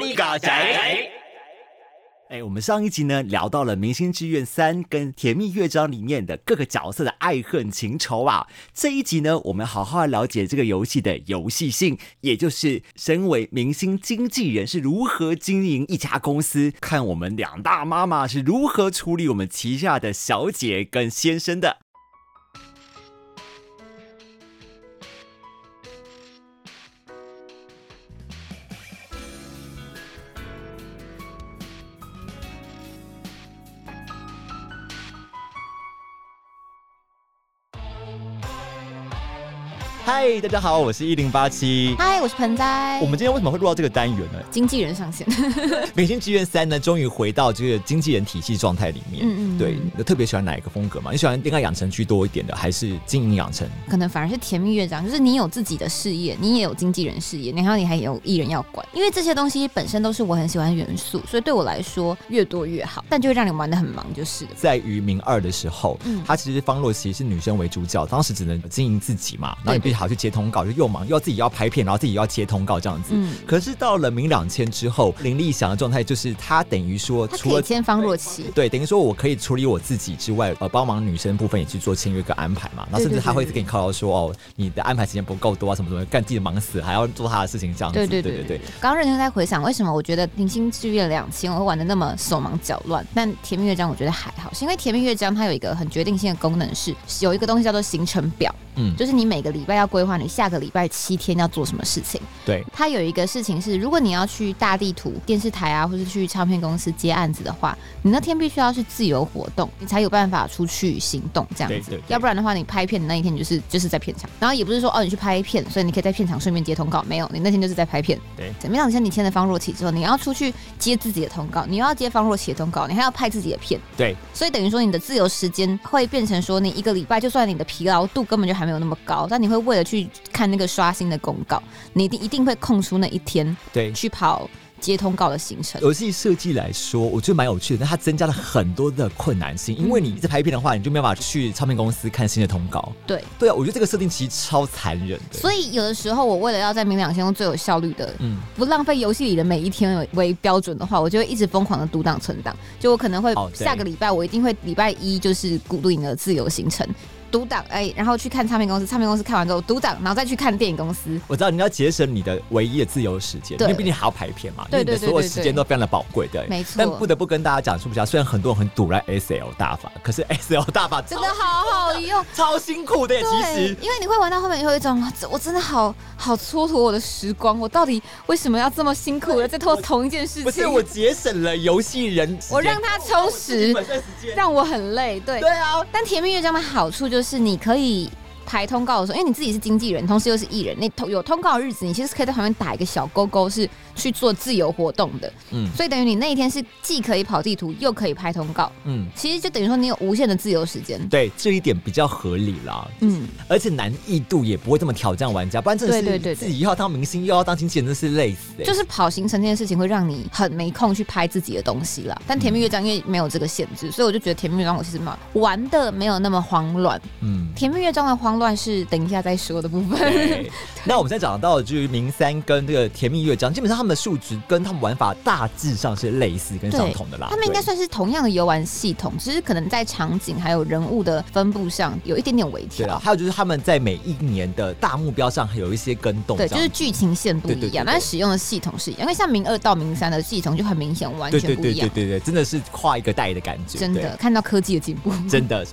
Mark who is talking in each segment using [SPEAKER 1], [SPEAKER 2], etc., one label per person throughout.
[SPEAKER 1] 你嘎仔。哎，我们上一集呢聊到了《明星志愿三》跟《甜蜜乐章》里面的各个角色的爱恨情仇啊。这一集呢，我们好好了解这个游戏的游戏性，也就是身为明星经纪人是如何经营一家公司，看我们两大妈妈是如何处理我们旗下的小姐跟先生的。嗨，大家好，我是一零八七。
[SPEAKER 2] 嗨，我是盆栽。
[SPEAKER 1] 我们今天为什么会录到这个单元呢？
[SPEAKER 2] 经纪人上线，
[SPEAKER 1] 明星志愿三呢，终于回到这个经纪人体系状态里面。嗯嗯，对，你特别喜欢哪一个风格嘛？你喜欢恋爱养成居多一点的，还是经营养成？
[SPEAKER 2] 可能反而是甜蜜乐章，就是你有自己的事业，你也有经纪人事业，然后你还有艺人要管，因为这些东西本身都是我很喜欢元素，所以对我来说越多越好，但就会让你玩的很忙，就是
[SPEAKER 1] 在于明二的时候，嗯，他其实方若曦是女生为主角，当时只能经营自己嘛，然后你必须好去接通告就。又忙又要自己要拍片，然后自己要接通告这样子。嗯。可是到了明两千之后，林立祥的状态就是他等于说，
[SPEAKER 2] 除了千方若琪，
[SPEAKER 1] 对，等于说我可以处理我自己之外，呃，帮忙女生部分也去做签约跟安排嘛。然后甚至他会一直给你靠到说，哦，你的安排时间不够多啊，什么什么，干自己忙死，还要做他的事情这样子。
[SPEAKER 2] 对对对对对。刚刚认真在回想，为什么我觉得明星志愿两千我会玩的那么手忙脚乱，但甜蜜乐章我觉得还好，是因为甜蜜乐章它有一个很决定性的功能，是有一个东西叫做行程表。嗯，就是你每个礼拜要规划你下个礼拜七天要做什么事情。
[SPEAKER 1] 对，
[SPEAKER 2] 它有一个事情是，如果你要去大地图电视台啊，或是去唱片公司接案子的话，你那天必须要是自由活动，你才有办法出去行动这样子。要不然的话，你拍片的那一天你就是就是在片场，然后也不是说哦你去拍片，所以你可以在片场顺便接通告，没有，你那天就是在拍片。
[SPEAKER 1] 对，
[SPEAKER 2] 怎么样？像你签了方若琪之后，你要出去接自己的通告，你要接方若琪的通告，你还要拍自己的片。
[SPEAKER 1] 对，
[SPEAKER 2] 所以等于说你的自由时间会变成说，你一个礼拜就算你的疲劳度根本就还没有那么高，但你会为了去看那个刷新的公告，你一定一定会空出那一天，
[SPEAKER 1] 对，
[SPEAKER 2] 去跑接通告的行程。
[SPEAKER 1] 游戏设计来说，我觉得蛮有趣的，但它增加了很多的困难性，因为你一直拍片的话，你就没有办法去唱片公司看新的通告。
[SPEAKER 2] 对，
[SPEAKER 1] 对啊，我觉得这个设定其实超残忍的。
[SPEAKER 2] 所以有的时候，我为了要在明两天用最有效率的，嗯，不浪费游戏里的每一天为标准的话，我就会一直疯狂的读档存档。就我可能会下个礼拜，我一定会礼拜一就是固定的自由行程。独档哎，然后去看唱片公司，唱片公司看完之后独档，然后再去看电影公司。
[SPEAKER 1] 我知道你要节省你的唯一的自由时间，因为毕竟还要排片嘛，对对对，所有时间都非常的宝贵对。
[SPEAKER 2] 没错。
[SPEAKER 1] 但不得不跟大家讲，说不下，虽然很多人很堵来 S L 大法，可是 S L 大法
[SPEAKER 2] 真的好好用，
[SPEAKER 1] 超辛苦的。其实，
[SPEAKER 2] 因为你会玩到后面，有一种我真的好好蹉跎我的时光，我到底为什么要这么辛苦的在做同一件事情？不
[SPEAKER 1] 是我节省了游戏人，
[SPEAKER 2] 我让他充实，让我很累。对
[SPEAKER 1] 对啊。
[SPEAKER 2] 但甜蜜乐章的好处就是就是你可以排通告的时候，因为你自己是经纪人，同时又是艺人，你通有通告的日子，你其实可以在旁边打一个小勾勾，是去做自由活动的。嗯，所以等于你那一天是既可以跑地图，又可以拍通告。嗯，其实就等于说你有无限的自由时间。
[SPEAKER 1] 对，这一点比较合理啦。嗯，而且难易度也不会这么挑战玩家，不然真的是自己又要当明星又要当经纪人，真是累死。
[SPEAKER 2] 就是跑行程这件事情会让你很没空去拍自己的东西啦。但甜蜜乐章因为没有这个限制，所以我就觉得甜蜜乐章我其实蛮玩的没有那么慌乱。嗯，甜蜜乐章的慌。乱是等一下再说的部分。
[SPEAKER 1] 那我们现在讲到的就是明三跟这个甜蜜乐章，基本上他们的数值跟他们玩法大致上是类似跟相同的啦。
[SPEAKER 2] 他们应该算是同样的游玩系统，只是可能在场景还有人物的分布上有一点点微调。
[SPEAKER 1] 对啊，还有就是他们在每一年的大目标上有一些跟动。
[SPEAKER 2] 对，就是剧情线不一样，但使用的系统是一样。因为像明二到明三的系统就很明显完全不一
[SPEAKER 1] 样。对对对对，真的是跨一个代的感觉。
[SPEAKER 2] 真的看到科技的进步，
[SPEAKER 1] 真的。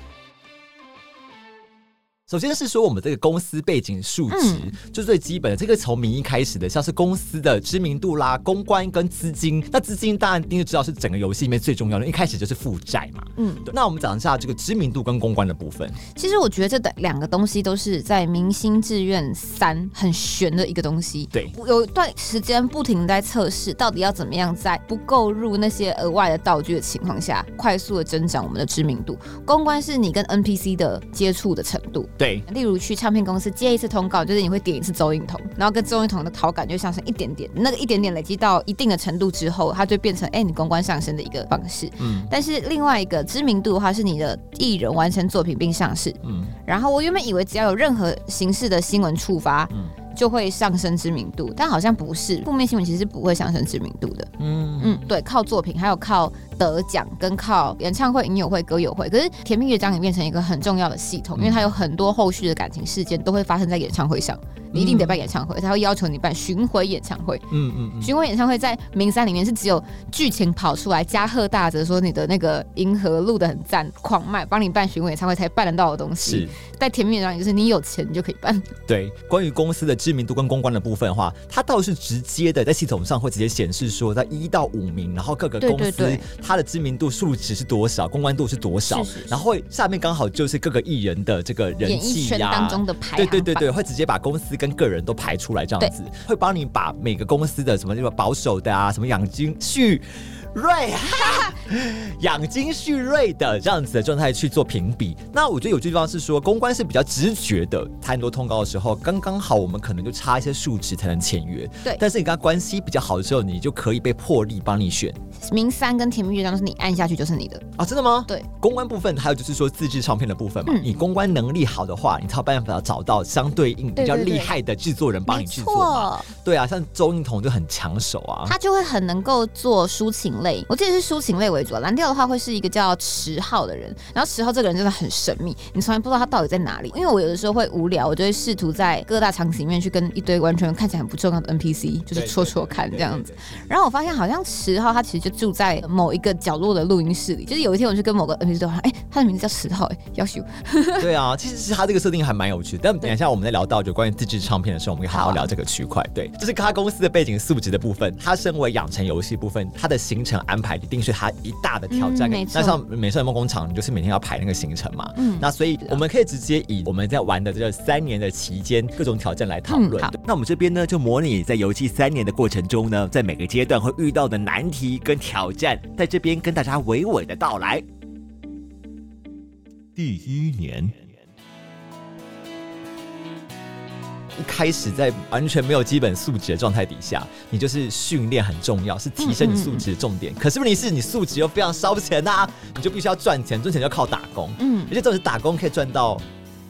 [SPEAKER 1] 首先是说我们这个公司背景数值，就最基本的这个从名义开始的，像是公司的知名度啦、公关跟资金。那资金当然一定知道是整个游戏里面最重要的，一开始就是负债嘛。嗯，那我们讲一下这个知名度跟公关的部分。
[SPEAKER 2] 其实我觉得这两个东西都是在《明星志愿三》很悬的一个东西。
[SPEAKER 1] 对，
[SPEAKER 2] 有一段时间不停在测试，到底要怎么样在不购入那些额外的道具的情况下，快速的增长我们的知名度。公关是你跟 NPC 的接触的程度。
[SPEAKER 1] 对，
[SPEAKER 2] 例如去唱片公司接一次通告，就是你会点一次周映彤，然后跟周映彤的好感就上升一点点，那个一点点累积到一定的程度之后，它就变成哎你公关上升的一个方式。嗯，但是另外一个知名度的话，是你的艺人完成作品并上市。嗯，然后我原本以为只要有任何形式的新闻触发。嗯。就会上升知名度，但好像不是，负面新闻其实是不会上升知名度的。嗯嗯，对，靠作品，还有靠得奖，跟靠演唱会、影友会、歌友会。可是《甜蜜乐章》也变成一个很重要的系统，因为它有很多后续的感情事件都会发生在演唱会上。你一定得办演唱会，他会要求你办巡回演唱会。嗯嗯嗯，巡回演唱会在名山里面是只有剧情跑出来，加贺大泽说你的那个银河录的很赞，狂卖，帮你办巡回演唱会才办得到的东西。是，在甜蜜乐章就是你有钱你就可以办。
[SPEAKER 1] 对，关于公司的知名度跟公关的部分的话，它倒是直接的在系统上会直接显示说，在一到五名，然后各个公司它的知名度数值是多少，公关度是多少，然后下面刚好就是各个艺人的这个人气
[SPEAKER 2] 呀，当中的排
[SPEAKER 1] 对对对对，会直接把公司跟跟个人都排出来，这样子会帮你把每个公司的什么什么保守的啊，什么养精蓄。锐，养精蓄锐的这样子的状态去做评比。那我觉得有句地方是说，公关是比较直觉的，他很多通告的时候，刚刚好我们可能就差一些数值才能签约。
[SPEAKER 2] 对，
[SPEAKER 1] 但是你跟他关系比较好的时候，你就可以被破例帮你选。
[SPEAKER 2] 明三跟甜蜜月章是你按下去就是你的
[SPEAKER 1] 啊？真的吗？
[SPEAKER 2] 对，
[SPEAKER 1] 公关部分还有就是说自制唱片的部分嘛，你公关能力好的话，你才有办法找到相对应比较厉害的制作人帮你去做嘛。对啊，像周映彤就很抢手啊，
[SPEAKER 2] 他就会很能够做抒情类。我记得是抒情类为主，啊蓝调的话会是一个叫池浩的人，然后池浩这个人真的很神秘，你从来不知道他到底在哪里。因为我有的时候会无聊，我就会试图在各大场景里面去跟一堆完全看起来很不重要的 NPC 就是戳戳看这样子，然后我发现好像池浩他其实就住在某一个角落的录音室里，就是有一天我去跟某个 NPC 对话，哎，他的名字叫池浩，哎，要修。
[SPEAKER 1] 对啊，其实是他这个设定还蛮有趣的。但等一下我们在聊到就关于自制唱片的时候，我们可以好好聊这个区块。对，这是他公司的背景素质的部分。他身为养成游戏部分，他的行程安排一定是。他一大的挑战，那像美少女梦工厂，你就是每天要排那个行程嘛。嗯，那所以我们可以直接以我们在玩的这三年的期间各种挑战来讨论。那我们这边呢，就模拟在游戏三年的过程中呢，在每个阶段会遇到的难题跟挑战，在这边跟大家娓娓的道来。第一年。一开始在完全没有基本素质的状态底下，你就是训练很重要，是提升你素质的重点。可是问题是你素质又非常烧钱呐，你就必须要赚钱，赚钱就靠打工。嗯，而且这种打工可以赚到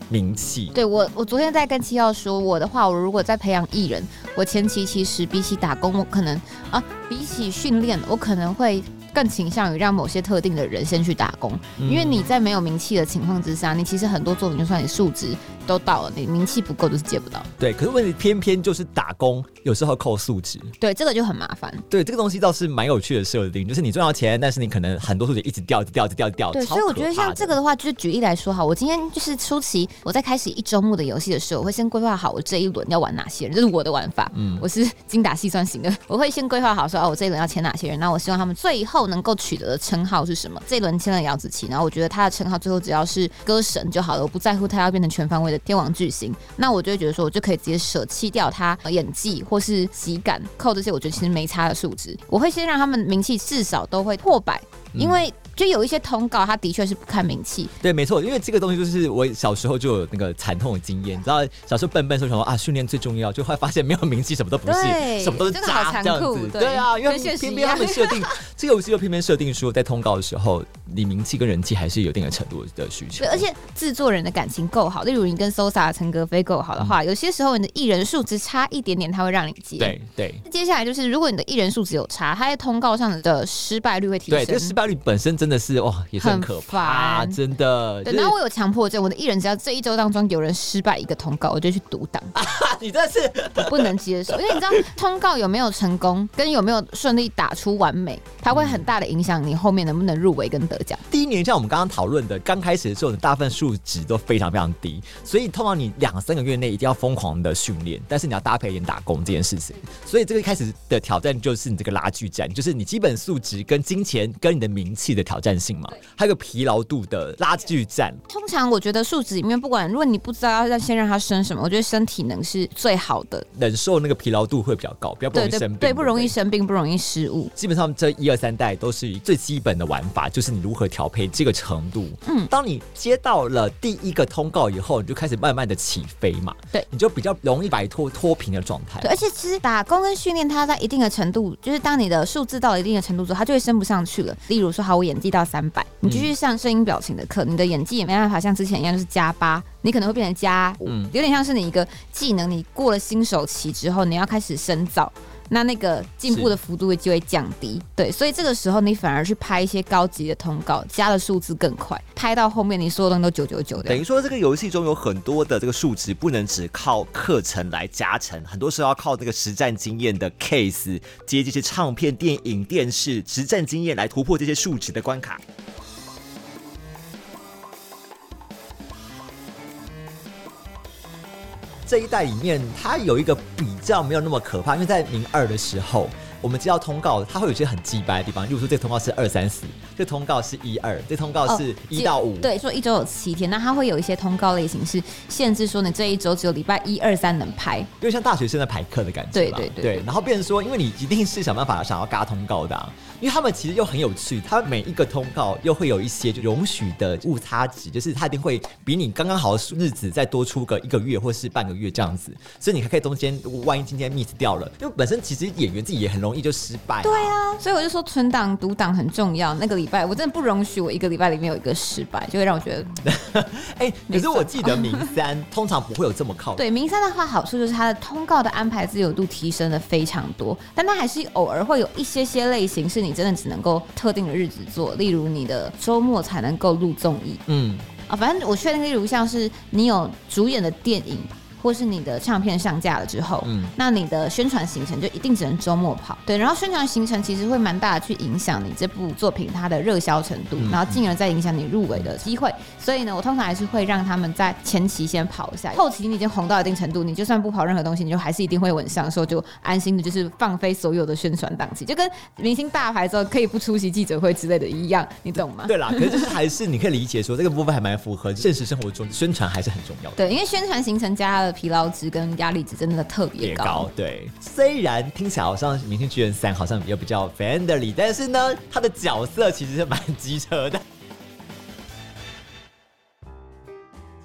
[SPEAKER 1] 名气。
[SPEAKER 2] 对我，我昨天在跟七耀说，我的话，我如果在培养艺人，我前期其实比起打工，我可能啊，比起训练，我可能会。更倾向于让某些特定的人先去打工，因为你在没有名气的情况之下，你其实很多作品就算你数值都到了，你名气不够就是接不到。
[SPEAKER 1] 对，可是问题偏偏就是打工有时候扣数值，
[SPEAKER 2] 对，这个就很麻烦。
[SPEAKER 1] 对，这个东西倒是蛮有趣的设定，就是你赚到钱，但是你可能很多数值一直掉，一直掉，一直掉，掉。
[SPEAKER 2] 对，所以我觉得像这个的话，就是举例来说哈，我今天就是初期我在开始一周目的游戏的时候，我会先规划好我这一轮要玩哪些人，这是我的玩法。嗯，我是精打细算型的，我会先规划好说哦，我这一轮要签哪些人，然后我希望他们最后能够取得的。称号是什么？这一轮签了姚子琪，然后我觉得他的称号最后只要是歌神就好了，我不在乎他要变成全方位的天王巨星。那我就会觉得说，我就可以直接舍弃掉他演技或是喜感，靠这些我觉得其实没差的数值。我会先让他们名气至少都会破百，因为。就有一些通告，他的确是不看名气。
[SPEAKER 1] 对，没错，因为这个东西就是我小时候就有那个惨痛的经验。你知道，小时候笨笨说什么啊？训练最重要，就会发现没有名气，什么都不是，什么都是渣，这样子。对啊，因为偏偏他们设定这个游戏又偏偏设定说，在通告的时候，你名气跟人气还是有一定的程度的需求。
[SPEAKER 2] 对，而且制作人的感情够好，例如你跟 Sosa 陈格飞够好的话，有些时候你的艺人数值差一点点，他会让你接。
[SPEAKER 1] 对对。
[SPEAKER 2] 接下来就是，如果你的艺人数值有差，他在通告上的失败率会提升。
[SPEAKER 1] 对，这个失败率本身真的是哇，也是很可怕，真的。
[SPEAKER 2] 对，然后我有强迫症，我的艺人只要这一周当中有人失败一个通告，我就去独挡。
[SPEAKER 1] 你这是
[SPEAKER 2] 不能接受，因为你知道通告有没有成功，跟有没有顺利打出完美，它会很大的影响你后面能不能入围跟得奖。
[SPEAKER 1] 第一年像我们刚刚讨论的，刚开始的时候，你大部分数值都非常非常低，所以通常你两三个月内一定要疯狂的训练，但是你要搭配一点打工这件事情。所以这个一开始的挑战就是你这个拉锯战，就是你基本素质跟金钱跟你的名气的挑战性嘛。还有个疲劳度的拉锯战。
[SPEAKER 2] 通常我觉得数值里面，不管如果你不知道要先让它生什么，我觉得身体能是最好的，
[SPEAKER 1] 忍受那个疲劳度会比较高，比较不容易生病。
[SPEAKER 2] 对，不容易生病，不容易失误。
[SPEAKER 1] 基本上这一二三代都是最基本的玩法，就是你如何调配这个程度。嗯，当你接到了第一个通告以后，你就开始慢慢的起飞嘛。
[SPEAKER 2] 对，
[SPEAKER 1] 你就比较容易摆脱脱贫的状态。
[SPEAKER 2] 对，而且其实打工跟训练，它在一定的程度，就是当你的数字到了一定的程度之后，它就会升不上去了。例如说，好，我演技。到三百，你继续上声音表情的课，你的演技也没办法像之前一样就是加八，你可能会变成加五，有点像是你一个技能，你过了新手期之后，你要开始深造。那那个进步的幅度就会降低，对，所以这个时候你反而去拍一些高级的通告，加的数字更快，拍到后面你所有东西都九九九的。
[SPEAKER 1] 等于说这个游戏中有很多的这个数值不能只靠课程来加成，很多时候要靠这个实战经验的 case 接这些唱片、电影、电视实战经验来突破这些数值的关卡。这一代里面，它有一个比较没有那么可怕，因为在零二的时候。我们接到通告，它会有一些很鸡掰的地方，例如说这个通告是二三四，这通告是一二，这通告是一到五。
[SPEAKER 2] 对，说一周有七天，那它会有一些通告类型是限制说你这一周只有礼拜一二三能拍，因
[SPEAKER 1] 为像大学生在排课的感觉。
[SPEAKER 2] 对对对。
[SPEAKER 1] 然后变成说，因为你一定是想办法想要嘎通告的，因为他们其实又很有趣，他每一个通告又会有一些就容许的误差值，就是他一定会比你刚刚好的日子再多出个一个月或是半个月这样子，所以你还可以中间万一今天 miss 掉了，因为本身其实演员自己也很容易。就失败。
[SPEAKER 2] 对啊，所以我就说存档读档很重要。那个礼拜我真的不容许我一个礼拜里面有一个失败，就会让我觉
[SPEAKER 1] 得，哎，可是我记得明三通常不会有这么靠。
[SPEAKER 2] 对，明三的话好处就是它的通告的安排自由度提升的非常多，但它还是偶尔会有一些些类型是你真的只能够特定的日子做，例如你的周末才能够录综艺。嗯，啊，反正我确定，例如像是你有主演的电影。或是你的唱片上架了之后，嗯，那你的宣传行程就一定只能周末跑，对。然后宣传行程其实会蛮大的去影响你这部作品它的热销程度，然后进而再影响你入围的机会。所以呢，我通常还是会让他们在前期先跑一下，后期你已经红到一定程度，你就算不跑任何东西，你就还是一定会稳上，说就安心的，就是放飞所有的宣传档期，就跟明星大牌之后可以不出席记者会之类的一样，你懂吗？
[SPEAKER 1] 对啦，可是就是还是你可以理解说这个部分还蛮符合现实生活中宣传还是很重要的。
[SPEAKER 2] 对，因为宣传行程加了。疲劳值跟压力值真的特别高，
[SPEAKER 1] 对。虽然听起来好像《明星巨人三》好像也比较 friendly，但是呢，他的角色其实是蛮机车的。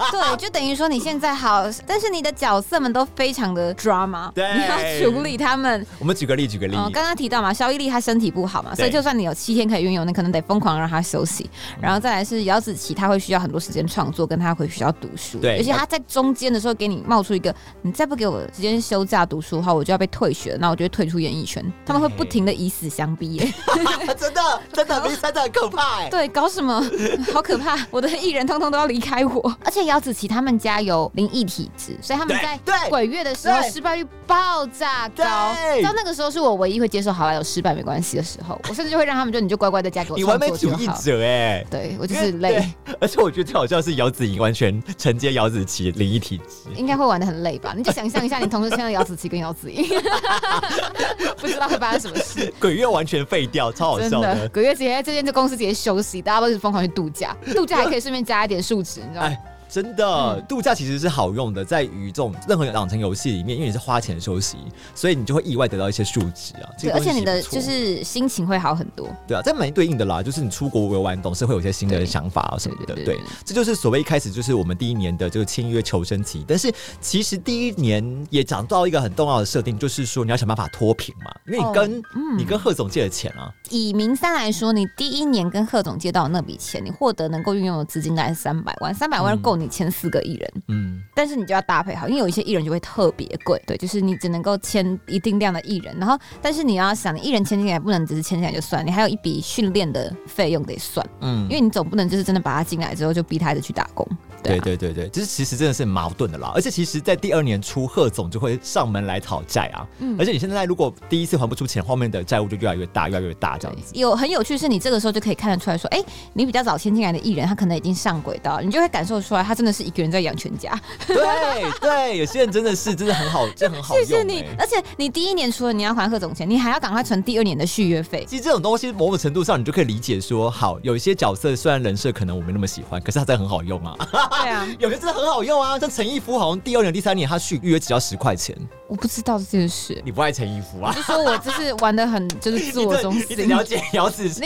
[SPEAKER 2] 对，就等于说你现在好，但是你的角色们都非常的 drama，你要处理他们。
[SPEAKER 1] 我们举个例，举个例。
[SPEAKER 2] 刚刚提到嘛，肖一丽她身体不好嘛，所以就算你有七天可以运用，你可能得疯狂让她休息。然后再来是姚子琪，她会需要很多时间创作，跟她回学校读书。
[SPEAKER 1] 对，
[SPEAKER 2] 而且她在中间的时候给你冒出一个，你再不给我时间休假读书的话，我就要被退学，那我就会退出演艺圈。他们会不停的以死相逼，
[SPEAKER 1] 真的，真的，真的很可怕哎。
[SPEAKER 2] 对，搞什么？好可怕！我的艺人通通都要离开我，而且姚子琪他们家有灵异体质，所以他们在鬼月的时候失败率爆炸高。到那个时候是我唯一会接受好了有失败没关系的时候，我甚至就会让他们就你就乖乖的嫁给我
[SPEAKER 1] 你完美主义者哎，
[SPEAKER 2] 对我就是累。
[SPEAKER 1] 而且我觉得最好笑是姚子怡完全承接姚子琪灵异体质，
[SPEAKER 2] 应该会玩的很累吧？你就想象一下，你同时签了姚子琪跟姚子怡，不知道会发生什么事。
[SPEAKER 1] 鬼月完全废掉，超好笑的。
[SPEAKER 2] 鬼月直接在这间这公司直接休息，大家都是疯狂去度假，度假还可以顺便加一点数值，你知道吗？
[SPEAKER 1] 真的，度假其实是好用的，在于这种任何养成游戏里面，因为你是花钱休息，所以你就会意外得到一些数值啊。
[SPEAKER 2] 对，而且你的就是心情会好很多。
[SPEAKER 1] 对啊，这蛮对应的啦，就是你出国游玩总是会有一些新的想法啊什么的。对，这就是所谓一开始就是我们第一年的这个签约求生期。但是其实第一年也讲到一个很重要的设定，就是说你要想办法脱贫嘛，因为你跟你跟贺总借了钱啊。
[SPEAKER 2] 以明三来说，你第一年跟贺总借到那笔钱，你获得能够运用的资金大概是三百万，三百万够。你签四个艺人，嗯，但是你就要搭配好，因为有一些艺人就会特别贵，对，就是你只能够签一定量的艺人，然后，但是你要想，你艺人签进来不能只是签进来就算，你还有一笔训练的费用得算，嗯，因为你总不能就是真的把他进来之后就逼他去打工。
[SPEAKER 1] 对对对对，就是其实真的是矛盾的啦，而且其实，在第二年初，贺总就会上门来讨债啊。嗯，而且你现在如果第一次还不出钱，后面的债务就越来越大，越来越大这样子。
[SPEAKER 2] 有很有趣是，你这个时候就可以看得出来说，哎，你比较早先进来的艺人，他可能已经上轨道，你就会感受出来，他真的是一个人在养全家。
[SPEAKER 1] 对对，有些人真的是真的很好，真的很好 用。谢谢
[SPEAKER 2] 你，而且你第一年除了你要还贺总钱，你还要赶快存第二年的续约费。
[SPEAKER 1] 其实这种东西某种程度上，你就可以理解说，好，有一些角色虽然人设可能我没那么喜欢，可是他真的很好用啊。
[SPEAKER 2] 对啊，
[SPEAKER 1] 有些真的很好用啊，像陈义夫好像第二年、第三年他续约只要十块钱。
[SPEAKER 2] 我不知道这件事。
[SPEAKER 1] 你不爱陈衣服啊？
[SPEAKER 2] 就说我就是玩的很就是自我中心。
[SPEAKER 1] 了解姚子琪。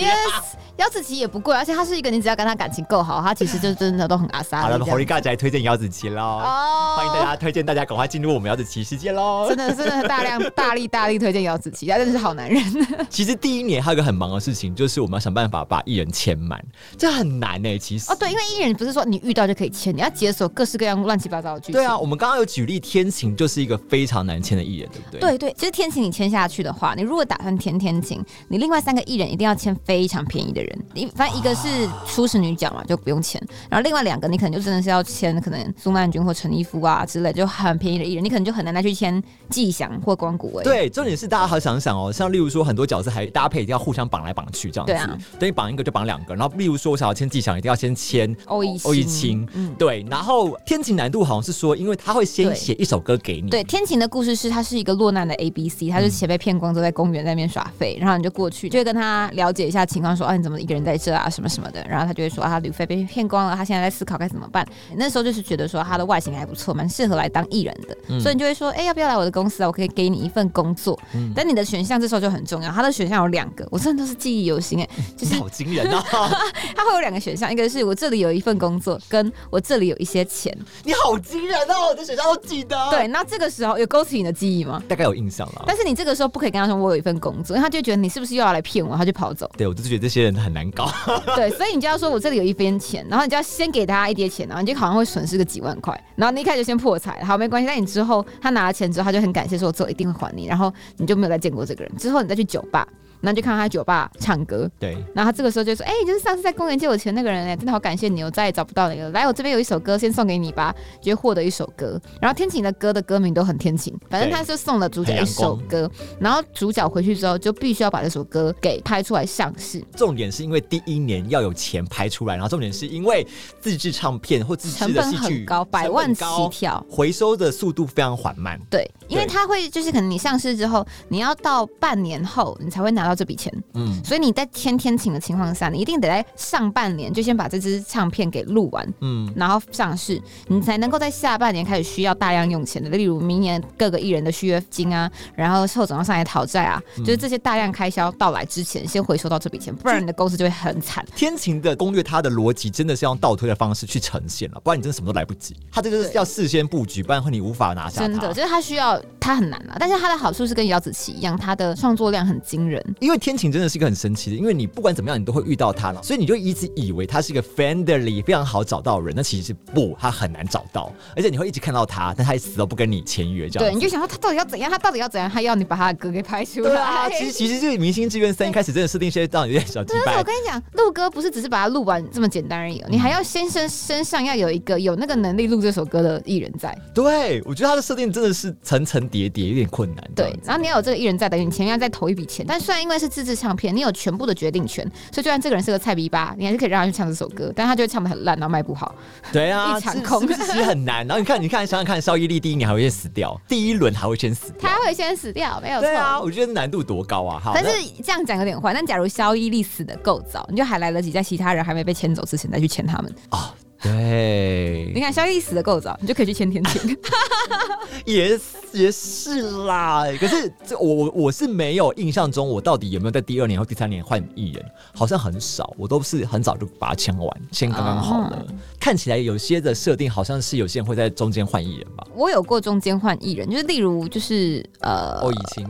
[SPEAKER 2] 姚子琪也不贵，而且他是一个你只要跟他感情够好，他其实就真的都很阿萨。
[SPEAKER 1] 好了，火力嘎仔推荐姚子琪喽。哦。欢迎大家推荐大家赶快进入我们姚子琪世界喽。
[SPEAKER 2] 真的真的大量 大力大力推荐姚子琪，他真的是好男人。
[SPEAKER 1] 其实第一年还有个很忙的事情，就是我们要想办法把艺人签满，这很难哎。其实
[SPEAKER 2] 哦对，因为艺人不是说你遇到就可以签，你要解锁各式各样乱七八糟的剧情。
[SPEAKER 1] 对啊，我们刚刚有举例天晴就是一个非常难签的艺人，对不对？
[SPEAKER 2] 对对，其实天晴你签下去的话，你如果打算填天晴，你另外三个艺人一定要签非常便宜的人，你反正一个是初始女角嘛，就不用签，然后另外两个你可能就真的是要签可能苏曼君或陈一夫啊之类，就很便宜的艺人，你可能就很难再去签季翔或光谷威。
[SPEAKER 1] 对，重点是大家好想想哦，像例如说很多角色还搭配一定要互相绑来绑去这样子，对啊，等于绑一个就绑两个，然后例如说我想要签季翔，一定要先签
[SPEAKER 2] 欧一
[SPEAKER 1] 欧一清，嗯，对，然后天晴难度好像是说，因为他会先写一首歌给你，
[SPEAKER 2] 对，天晴的故事是他是一个落难的 A B C，他就钱被骗光，都在公园那边耍废，然后你就过去，就会跟他了解一下情况，说啊你怎么一个人在这啊什么什么的，然后他就会说啊他旅费被骗光了，他现在在思考该怎么办。那时候就是觉得说他的外形还不错，蛮适合来当艺人的，所以你就会说，哎，要不要来我的公司啊？我可以给你一份工作。但你的选项这时候就很重要，他的选项有两个，我真的都是记忆犹新哎，
[SPEAKER 1] 就是好惊人啊！
[SPEAKER 2] 他会有两个选项，一个是我这里有一份工作，跟我这里有一些钱。
[SPEAKER 1] 你好惊人哦，我的选项都记得。
[SPEAKER 2] 对，那这个时候有勾起你的记忆吗？
[SPEAKER 1] 大概有印象了。
[SPEAKER 2] 但是你这个时候不可以跟他说我有一份工作，因为他就觉得你是不是又要来骗我，他就跑走。
[SPEAKER 1] 对，我就觉得这些人很难搞。
[SPEAKER 2] 对，所以你就要说我这里有一边钱，然后你就要先给他一叠钱，然后你就好像会损失个几万块，然后你一开始先破财，好没关系。但你之后他拿了钱之后，他就很感谢，说我之后一定会还你，然后你就没有再见过这个人。之后你再去酒吧。然后就看到他酒吧唱歌，
[SPEAKER 1] 对。
[SPEAKER 2] 然后他这个时候就说：“哎，就是上次在公园借我钱那个人哎，真的好感谢你，我再也找不到你了。来，我这边有一首歌，先送给你吧。”就获得一首歌。然后天晴的歌的歌名都很天晴，反正他就送了主角一首歌。然后主角回去之后就必须要把这首歌给拍出来上市。
[SPEAKER 1] 重点是因为第一年要有钱拍出来，然后重点是因为自制唱片或自制的戏剧
[SPEAKER 2] 高，百万起跳，
[SPEAKER 1] 回收的速度非常缓慢。
[SPEAKER 2] 对，因为他会就是可能你上市之后，你要到半年后你才会拿到这笔钱。嗯。所以你在天天晴的情况下，你一定得在上半年就先把这支唱片给录完，嗯，然后上市，你才能够在下半年开始需要大量用钱的，例如明年各个艺人的续约金啊，然后后总要上来讨债啊，就是这些大量开销到来之前，先回收到这笔钱，不然你的公司就会很惨。
[SPEAKER 1] 天晴的攻略，它的逻辑真的是用倒推的方式去呈现了，不然你真的什么都来不及。它这个是要事先布局，不然会你无法拿下。
[SPEAKER 2] 真的，就是它需要，它很难啊。但是它的好处是跟姚子琪一样，它的创作量很惊人。
[SPEAKER 1] 因为天晴真的是一个很神奇的，因为你。不管怎么样，你都会遇到他了，所以你就一直以为他是一个 friendly 非常好找到人，那其实是不，他很难找到，而且你会一直看到他，但他死都不跟你签约，这样。
[SPEAKER 2] 对，你就想说他到底要怎样？他到底要怎样？他要你把他的歌给拍出来。
[SPEAKER 1] 对啊，其实其实就是《明星志愿三》一开始真的设定一些让你有点小击败。
[SPEAKER 2] 我跟你讲，录歌不是只是把它录完这么简单而已，你还要先生身上要有一个有那个能力录这首歌的艺人在。
[SPEAKER 1] 对，我觉得他的设定真的是层层叠叠，有点困难。
[SPEAKER 2] 对，然后你要有这个艺人在，等于你前面要再投一笔钱。但虽然因为是自制唱片，你有全部的决定权，所以就算这个人是个菜逼吧，你还是可以让他去唱这首歌，但他就会唱的很烂，然后卖不好。
[SPEAKER 1] 对啊，
[SPEAKER 2] 一场空，
[SPEAKER 1] 是不是其实很难？然后你看，你看，想想看，邵伊利第一年还会先死掉，第一轮还会先死掉，
[SPEAKER 2] 他会先死掉，没有错。对
[SPEAKER 1] 啊，我觉得难度多高啊！
[SPEAKER 2] 但是这样讲有点坏。但假如肖伊利死的够早，你就还来得及在其他人还没被牵走之前再去牵他们啊。
[SPEAKER 1] 对，
[SPEAKER 2] 你看肖伊死的够早，你就可以去签天晴。
[SPEAKER 1] 也也是啦，可是这我我我是没有印象中，我到底有没有在第二年或第三年换艺人，好像很少，我都是很早就把它签完，签刚刚好的。看起来有些的设定好像是有些人会在中间换艺人吧？
[SPEAKER 2] 我有过中间换艺人，就是例如 就是呃，
[SPEAKER 1] 欧以晴，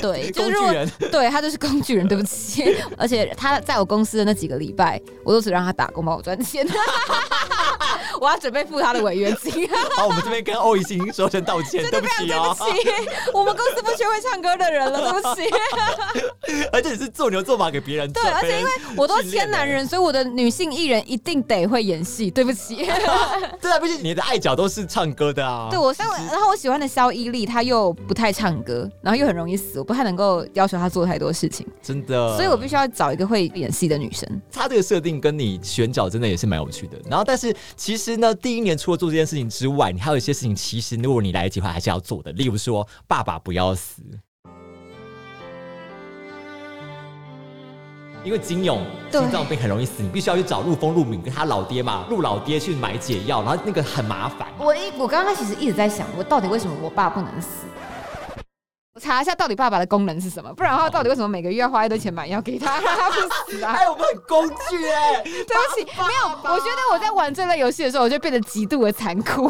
[SPEAKER 2] 对，
[SPEAKER 1] 工具人，
[SPEAKER 2] 对他就是工具人，对不起，而且他在我公司的那几个礼拜，我都只让他打工帮我赚钱。我要准备付他的违约金。
[SPEAKER 1] 好，我们这边跟欧艺兴说声道歉，对不起
[SPEAKER 2] 哦，对不起，我们公司不缺会唱歌的人了，对不起。
[SPEAKER 1] 而且你是做牛做马给别人，
[SPEAKER 2] 对，而且因为我都签男人，所以我的女性艺人一定得会演戏，对不起。
[SPEAKER 1] 对啊，毕竟你的爱角都是唱歌的啊。
[SPEAKER 2] 对我像，然后我喜欢的肖伊丽，她又不太唱歌，然后又很容易死，我不太能够要求她做太多事情，
[SPEAKER 1] 真的。
[SPEAKER 2] 所以我必须要找一个会演戏的女生。
[SPEAKER 1] 她这个设定跟你选角真的也是蛮有趣的。然后，但是其实呢，第一年除了做这件事情之外，你还有一些事情，其实如果你来得及的话，还是要做的。例如说，爸爸不要死。因为金勇心脏病很容易死，你必须要去找陆丰、陆敏跟他老爹嘛，陆老爹去买解药，然后那个很麻烦。
[SPEAKER 2] 我一我刚刚其实一直在想，我到底为什么我爸不能死？我查一下到底爸爸的功能是什么，不然的话，到底为什么每个月要花一堆钱买药给他，让 他不死啊？
[SPEAKER 1] 哎，我们很工具哎，
[SPEAKER 2] 对不起，没有，我觉得我在玩这类游戏的时候，我就变得极度的残酷。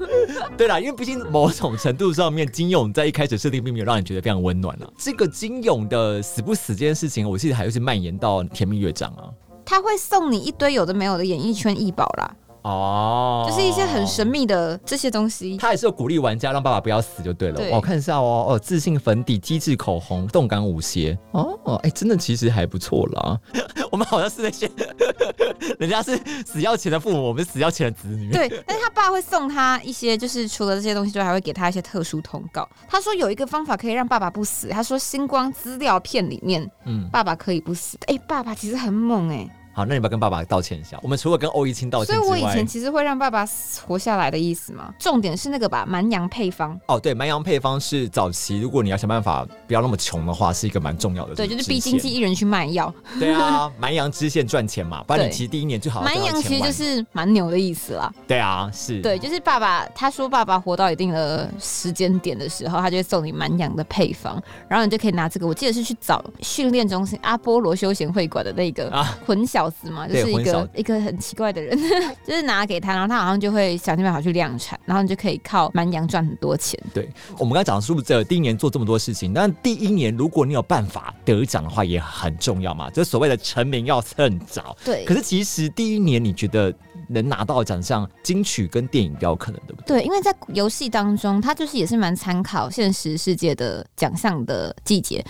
[SPEAKER 1] 对啦，因为毕竟某种程度上面，金勇在一开始设定并没有让你觉得非常温暖啊。这个金勇的死不死这件事情，我记得还是蔓延到甜蜜乐章啊。
[SPEAKER 2] 他会送你一堆有的没有的演艺圈异宝啦。哦，就是一些很神秘的这些东西。
[SPEAKER 1] 他也是有鼓励玩家让爸爸不要死就对了。我看一下哦，哦，自信粉底、机智口红、动感舞鞋。哦，哎，真的其实还不错啦。我们好像是那些 人家是死要钱的父母，我们死要钱的子女。
[SPEAKER 2] 对，但是他爸会送他一些，就是除了这些东西之外，还会给他一些特殊通告。他说有一个方法可以让爸爸不死。他说星光资料片里面，嗯，爸爸可以不死。哎，爸爸其实很猛哎。
[SPEAKER 1] 好，那你不要跟爸爸道歉一下。我们除了跟欧一清道歉
[SPEAKER 2] 所以我以前其实会让爸爸活下来的意思嘛。重点是那个吧，蛮羊配方。
[SPEAKER 1] 哦，对，蛮羊配方是早期，如果你要想办法不要那么穷的话，是一个蛮重要的。
[SPEAKER 2] 对，就是逼经济艺人去卖药。
[SPEAKER 1] 对啊，蛮羊支线赚钱嘛，不然你其实第一年最好。
[SPEAKER 2] 蛮羊其实就是蛮牛的意思啦。
[SPEAKER 1] 对啊，是。
[SPEAKER 2] 对，就是爸爸他说爸爸活到一定的时间点的时候，他就会送你蛮羊的配方，然后你就可以拿这个。我记得是去找训练中心阿波罗休闲会馆的那个混小子嘛，就是一个。一个很奇怪的人，就是拿给他，然后他好像就会想尽办法去量产，然后你就可以靠蛮羊赚很多钱。
[SPEAKER 1] 对我们刚才讲的是不是第一年做这么多事情？但第一年如果你有办法得奖的话，也很重要嘛，就是所谓的成名要趁早。
[SPEAKER 2] 对。
[SPEAKER 1] 可是其实第一年你觉得能拿到奖项，金曲跟电影比较可能，对不
[SPEAKER 2] 对？对，因为在游戏当中，它就是也是蛮参考现实世界的奖项的季节。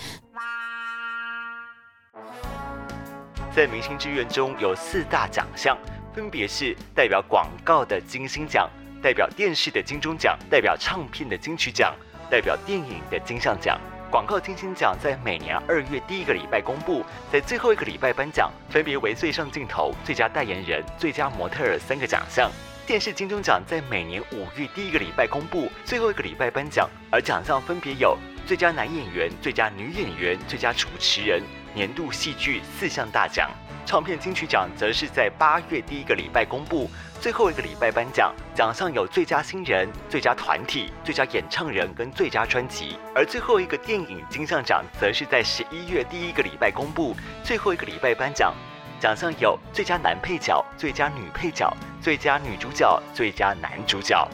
[SPEAKER 1] 在明星志愿中有四大奖项，分别是代表广告的金星奖、代表电视的金钟奖、代表唱片的金曲奖、代表电影的金像奖。广告金星奖在每年二月第一个礼拜公布，在最后一个礼拜颁奖，分别为最上镜头、最佳代言人、最佳模特儿三个奖项。电视金钟奖在每年五月第一个礼拜公布，最后一个礼拜颁奖，而奖项分别有最佳男演员、最佳女演员、最佳主持人。年度戏剧四项大奖，唱片金曲奖则是在八月第一个礼拜公布，最后一个礼拜颁奖。奖项有最佳新人、最佳团体、最佳演唱人跟最佳专辑。而最后一个电影金像奖则是在十一月第一个礼拜公布，最后一个礼拜颁奖。奖项有最佳男配角、最佳女配角、最佳女主角、最佳男主角。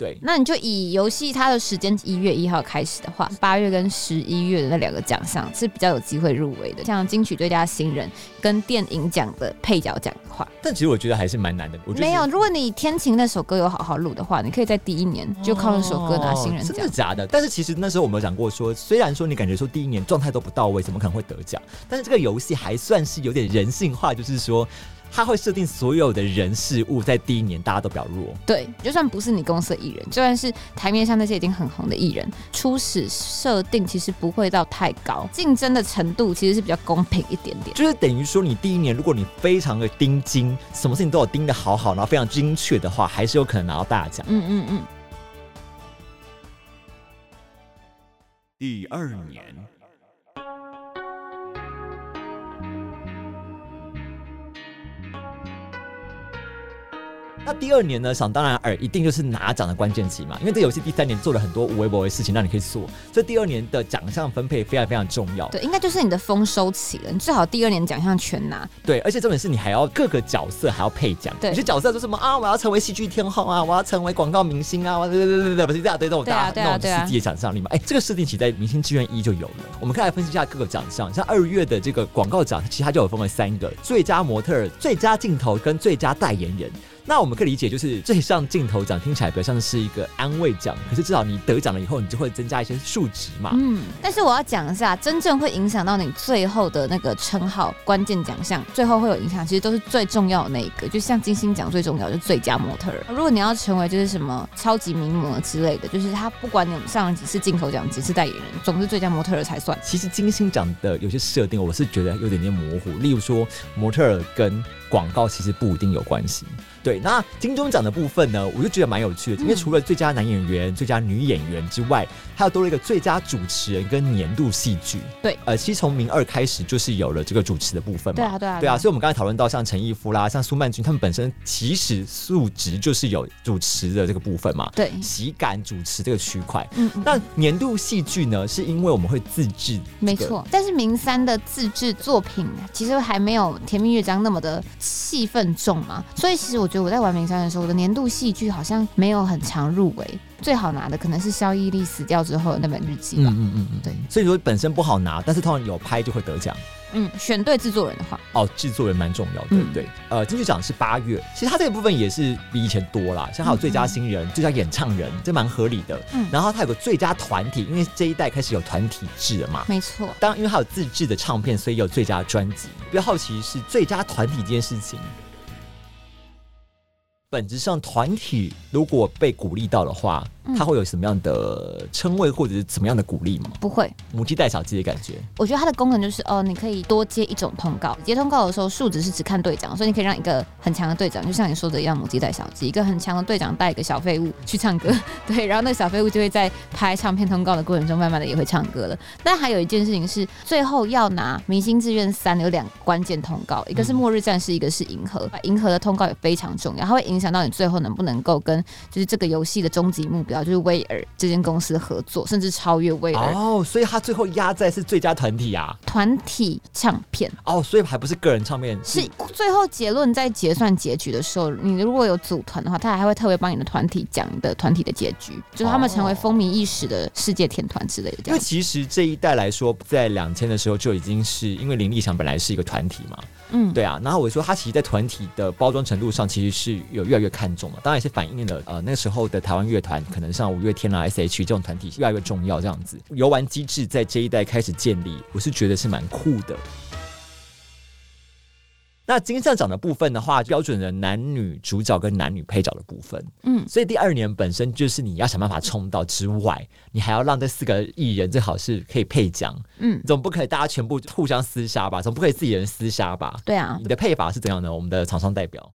[SPEAKER 1] 对，
[SPEAKER 2] 那你就以游戏它的时间一月一号开始的话，八月跟十一月的那两个奖项是比较有机会入围的，像金曲最佳新人跟电影奖的配角奖的话。
[SPEAKER 1] 但其实我觉得还是蛮难的。我
[SPEAKER 2] 没有，如果你天晴那首歌有好好录的话，你可以在第一年就靠那首歌拿新人奖。
[SPEAKER 1] 真的假的？但是其实那时候我们有讲过，说虽然说你感觉说第一年状态都不到位，怎么可能会得奖？但是这个游戏还算是有点人性化，就是说。他会设定所有的人事物在第一年大家都比较弱。
[SPEAKER 2] 对，就算不是你公司的艺人，就算是台面上那些已经很红的艺人，初始设定其实不会到太高，竞争的程度其实是比较公平一点点。
[SPEAKER 1] 就是等于说，你第一年如果你非常的盯精，什么事情都有盯的好好，然后非常精确的话，还是有可能拿到大奖。嗯嗯嗯。第二年。那第二年呢？想当然尔，一定就是拿奖的关键期嘛。因为这游戏第三年做了很多无微博的事情，让你可以做。所以第二年的奖项分配非常非常重要。
[SPEAKER 2] 对，应该就是你的丰收期了。你最好第二年奖项全拿。
[SPEAKER 1] 对，而且重点是你还要各个角色还要配奖。
[SPEAKER 2] 对，
[SPEAKER 1] 有些角色说什么啊？我要成为戏剧天后啊！我要成为广告明星啊！对对对对对，不是一大堆这种大那种世界奖项里嘛？哎，这个设定起在《明星志愿一》就有了。我们可以来分析一下各个奖项。像二月的这个广告奖，其实它就有分为三个：最佳模特、最佳镜头跟最佳代言人。那我们可以理解，就是最上镜头奖听起来比较像是一个安慰奖，可是至少你得奖了以后，你就会增加一些数值嘛。
[SPEAKER 2] 嗯，但是我要讲一下，真正会影响到你最后的那个称号、关键奖项，最后会有影响，其实都是最重要的那一个。就像金星奖最重要就是最佳模特儿。如果你要成为就是什么超级名模之类的，就是他不管你上了几次镜头奖、几次代言人，总是最佳模特儿才算。
[SPEAKER 1] 其实金星奖的有些设定，我是觉得有点点模糊。例如说，模特儿跟广告其实不一定有关系。对，那金钟奖的部分呢，我就觉得蛮有趣的，因为除了最佳男演员、最佳女演员之外，还有多了一个最佳主持人跟年度戏剧。
[SPEAKER 2] 对，
[SPEAKER 1] 呃，其实从明二开始就是有了这个主持的部分嘛。
[SPEAKER 2] 对啊，对啊，
[SPEAKER 1] 对啊。所以我们刚才讨论到像陈逸夫啦、像苏曼君，他们本身其实素质就是有主持的这个部分嘛。
[SPEAKER 2] 对，
[SPEAKER 1] 喜感主持这个区块。嗯。嗯那年度戏剧呢，是因为我们会自制。
[SPEAKER 2] 没错，但是明三的自制作品其实还没有《甜蜜乐章》那么的戏份重嘛，所以其实我觉得我在玩名山的时候，我的年度戏剧好像没有很常入围。最好拿的可能是肖伊丽死掉之后的那本日记吧。嗯嗯嗯嗯，
[SPEAKER 1] 对。所以说本身不好拿，但是通常有拍就会得奖。
[SPEAKER 2] 嗯，选对制作人的话，
[SPEAKER 1] 哦，制作人蛮重要的。对，呃，金曲奖是八月，其实它这个部分也是比以前多啦，像还有最佳新人、最佳演唱人，这蛮合理的。嗯，然后它有个最佳团体，因为这一代开始有团体制了嘛。
[SPEAKER 2] 没错。
[SPEAKER 1] 当，因为它有自制的唱片，所以有最佳专辑。比较好奇是最佳团体这件事情。本质上，团体如果被鼓励到的话。它会有什么样的称谓或者是怎么样的鼓励吗？
[SPEAKER 2] 不会，
[SPEAKER 1] 母鸡带小鸡的感觉。
[SPEAKER 2] 我觉得它的功能就是哦，你可以多接一种通告。接通告的时候，数值是只看队长，所以你可以让一个很强的队长，就像你说的一样，母鸡带小鸡，一个很强的队长带一个小废物去唱歌，对，然后那个小废物就会在拍唱片通告的过程中，慢慢的也会唱歌了。但还有一件事情是，最后要拿《明星志愿三》有两关键通告，一个是《末日战士》，一个是《银河》。银河的通告也非常重要，它会影响到你最后能不能够跟就是这个游戏的终极目标。就是威尔这间公司合作，甚至超越威尔
[SPEAKER 1] 哦，所以他最后压在是最佳团体啊，
[SPEAKER 2] 团体唱片
[SPEAKER 1] 哦，所以还不是个人唱片，
[SPEAKER 2] 是最后结论在结算结局的时候，你如果有组团的话，他还会特别帮你的团体讲的团体的结局，就是他们成为风靡一时的世界天团之类的。
[SPEAKER 1] 因为其实这一代来说，在两千的时候就已经是因为林立祥本来是一个团体嘛。嗯，对啊，然后我说他其实，在团体的包装程度上，其实是有越来越看重了。当然也是反映了呃那时候的台湾乐团，可能像五月天啊、S.H. 这种团体越来越重要这样子。游玩机制在这一代开始建立，我是觉得是蛮酷的。那金像奖的部分的话，标准的男女主角跟男女配角的部分，嗯，所以第二年本身就是你要想办法冲到之外，你还要让这四个艺人最好是可以配奖，嗯，总不可以大家全部互相厮杀吧，总不可以自己人厮杀吧？
[SPEAKER 2] 对啊，
[SPEAKER 1] 你的配法是怎样的？我们的厂商代表。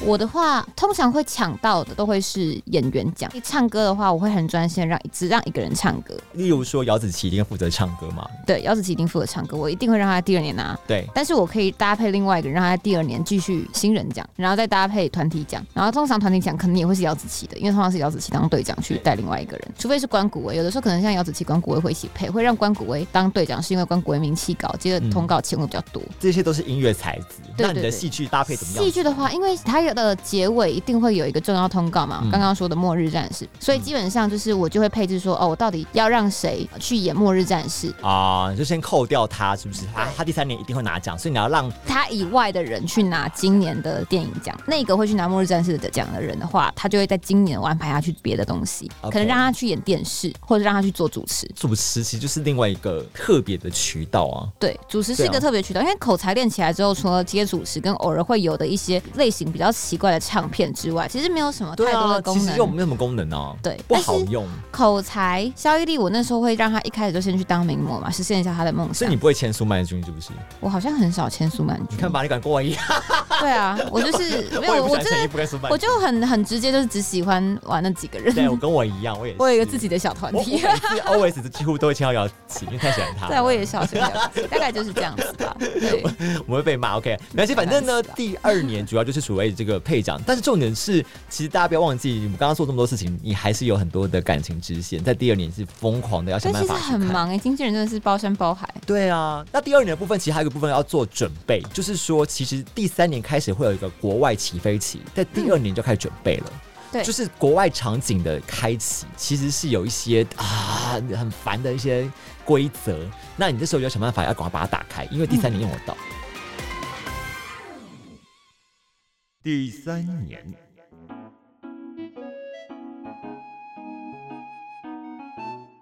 [SPEAKER 2] 我的话，通常会抢到的都会是演员奖。唱歌的话，我会很专心，让只让一个人唱歌。
[SPEAKER 1] 例如说，姚子琪一定负责唱歌嘛？
[SPEAKER 2] 对，姚子琪一定负责唱歌，我一定会让他第二年拿。
[SPEAKER 1] 对，
[SPEAKER 2] 但是我可以搭配另外一个，让他第二年继续新人奖，然后再搭配团体奖。然后通常团体奖肯定也会是姚子琪的，因为通常是姚子琪当队长去带另外一个人，除非是关谷威。有的时候可能像姚子琪、关谷威会一起配，会让关谷威当队长，是因为关谷威名气高，接的通告钱会比较多。
[SPEAKER 1] 这些都是音乐才子。那你的戏剧搭配怎么样？
[SPEAKER 2] 戏剧的话，因为他有的结尾。一定会有一个重要通告嘛？刚刚说的末日战士，所以基本上就是我就会配置说，哦，我到底要让谁去演末日战士
[SPEAKER 1] 啊？就先扣掉他，是不是？他他第三年一定会拿奖，所以你要让
[SPEAKER 2] 他以外的人去拿今年的电影奖。那个会去拿末日战士的奖的人的话，他就会在今年安排他去别的东西，可能让他去演电视，或者让他去做主持。
[SPEAKER 1] 主持其实就是另外一个特别的渠道啊。
[SPEAKER 2] 对，主持是一个特别渠道，因为口才练起来之后，除了接主持跟偶尔会有的一些类型比较奇怪的唱片。之外，其实没有什么太多的功能，其
[SPEAKER 1] 实又没什么功能哦。
[SPEAKER 2] 对，
[SPEAKER 1] 不好用。
[SPEAKER 2] 口才，肖一丽，我那时候会让他一开始就先去当名模嘛，实现一下他的梦想。
[SPEAKER 1] 所以你不会签苏曼君是不是？
[SPEAKER 2] 我好像很少签苏曼君。
[SPEAKER 1] 你看吧，你敢跟我一样？
[SPEAKER 2] 对啊，我就是 没有，我真的，我就很很直接，就是只喜欢玩那几个人。
[SPEAKER 1] 对，我跟我一样，我也
[SPEAKER 2] 我有一个自己的小团体。
[SPEAKER 1] always 几乎都会签到姚琪，因为太喜欢他。
[SPEAKER 2] 对，我也小喜欢，大概就是这样子吧。对，
[SPEAKER 1] 我会被骂。OK，没关系，反正呢，第二年主要就是所谓这个配奖，但是重点是。其实大家不要忘记，我们刚刚做这么多事情，你还是有很多的感情支线。在第二年是疯狂的要想办法。
[SPEAKER 2] 其实很忙哎，经纪人真的是包山包海。
[SPEAKER 1] 对啊，那第二年的部分其实还有一个部分要做准备，就是说，其实第三年开始会有一个国外起飞期，在第二年就开始准备了。
[SPEAKER 2] 对，
[SPEAKER 1] 就是国外场景的开启，其实是有一些啊很烦的一些规则。那你这时候就要想办法要赶快把它打开，因为第三年用得到。第三年。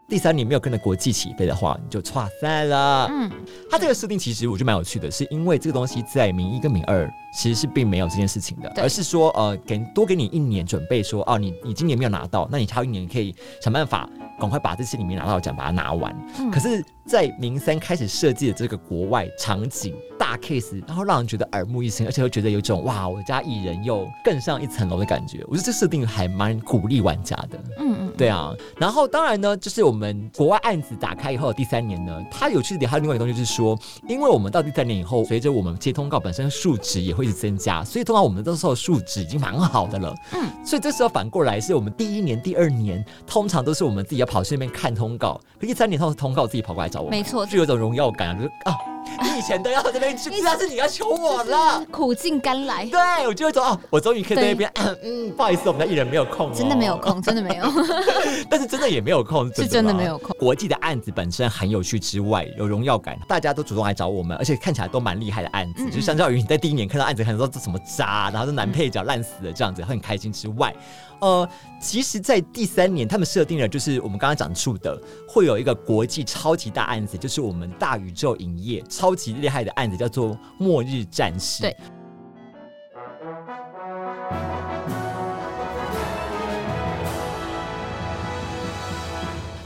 [SPEAKER 1] 第三年没有跟着国际起飞的话，你就差赛了。嗯，它这个设定其实我觉得蛮有趣的，是因为这个东西在名一跟名二其实是并没有这件事情的，而是说呃给多给你一年准备，说哦你你今年没有拿到，那你还有一年可以想办法赶快把这些里面拿到的奖把它拿完。可是。在明三开始设计的这个国外场景大 case，然后让人觉得耳目一新，而且又觉得有一种哇，我家艺人又更上一层楼的感觉。我觉得这设定还蛮鼓励玩家的。嗯嗯，对啊。然后当然呢，就是我们国外案子打开以后的第三年呢，它有趣的点还有另外一个东西，就是说，因为我们到第三年以后，随着我们接通告本身数值也会一直增加，所以通常我们这时候数值已经蛮好的了。嗯。所以这时候反过来，是我们第一年、第二年通常都是我们自己要跑去那边看通告，可第三年通常是通告自己跑过来找我。
[SPEAKER 2] 没错。
[SPEAKER 1] 就有种荣耀感啊，就是啊，你以前都要这边去，现在是你要求我了，
[SPEAKER 2] 苦尽甘来。
[SPEAKER 1] 对，我就会说哦，我终于可以在那边，嗯，不好意思，我们的艺人没有空，
[SPEAKER 2] 真的没有空，真的没有。
[SPEAKER 1] 但是真的也没有空，
[SPEAKER 2] 是真的没有空。
[SPEAKER 1] 国际的案子本身很有趣之外，有荣耀感，大家都主动来找我们，而且看起来都蛮厉害的案子。就相较于你在第一年看到案子，很多这什么渣，然后是男配角烂死了这样子，很开心之外。呃，其实，在第三年，他们设定了就是我们刚刚讲述的，会有一个国际超级大案子，就是我们大宇宙影业超级厉害的案子，叫做《末日战士》。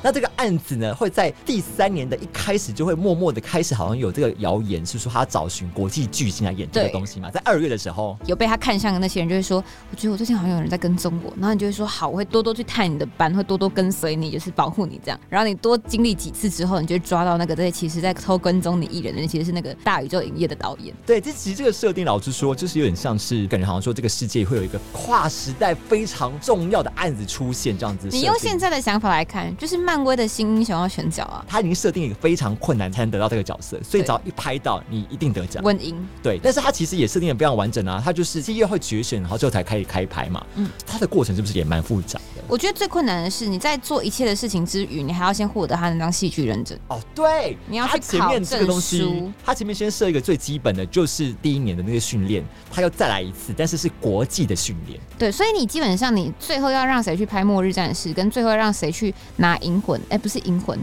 [SPEAKER 1] 那这个案子呢，会在第三年的一开始就会默默的开始，好像有这个谣言是说他找寻国际巨星来演这个东西嘛。在二月的时候，
[SPEAKER 2] 有被他看上的那些人就会说，我觉得我最近好像有人在跟踪我，然后你就会说好，我会多多去探你的班，会多多跟随你，就是保护你这样。然后你多经历几次之后，你就抓到那个在其实在偷跟踪你艺人的，人其实是那个大宇宙影业的导演。
[SPEAKER 1] 对，这其实这个设定，老实说，就是有点像是感觉好像说这个世界会有一个跨时代非常重要的案子出现这样子。
[SPEAKER 2] 你用现在的想法来看，就是漫威的新英雄。要选角啊，
[SPEAKER 1] 他已经设定一个非常困难才能得到这个角色，所以只要一拍到，你一定得奖。
[SPEAKER 2] 问赢
[SPEAKER 1] 对，但是他其实也设定的非常完整啊，他就是七月会决选，然后最后才开始开拍嘛。嗯，他的过程是不是也蛮复杂的？
[SPEAKER 2] 我觉得最困难的是你在做一切的事情之余，你还要先获得他那张戏剧认证。
[SPEAKER 1] 哦，对，
[SPEAKER 2] 你要去考证书。
[SPEAKER 1] 他前面先设一个最基本的，就是第一年的那个训练，他要再来一次，但是是国际的训练。
[SPEAKER 2] 对，所以你基本上你最后要让谁去拍《末日战士》，跟最后让谁去拿银魂？哎，不是银魂。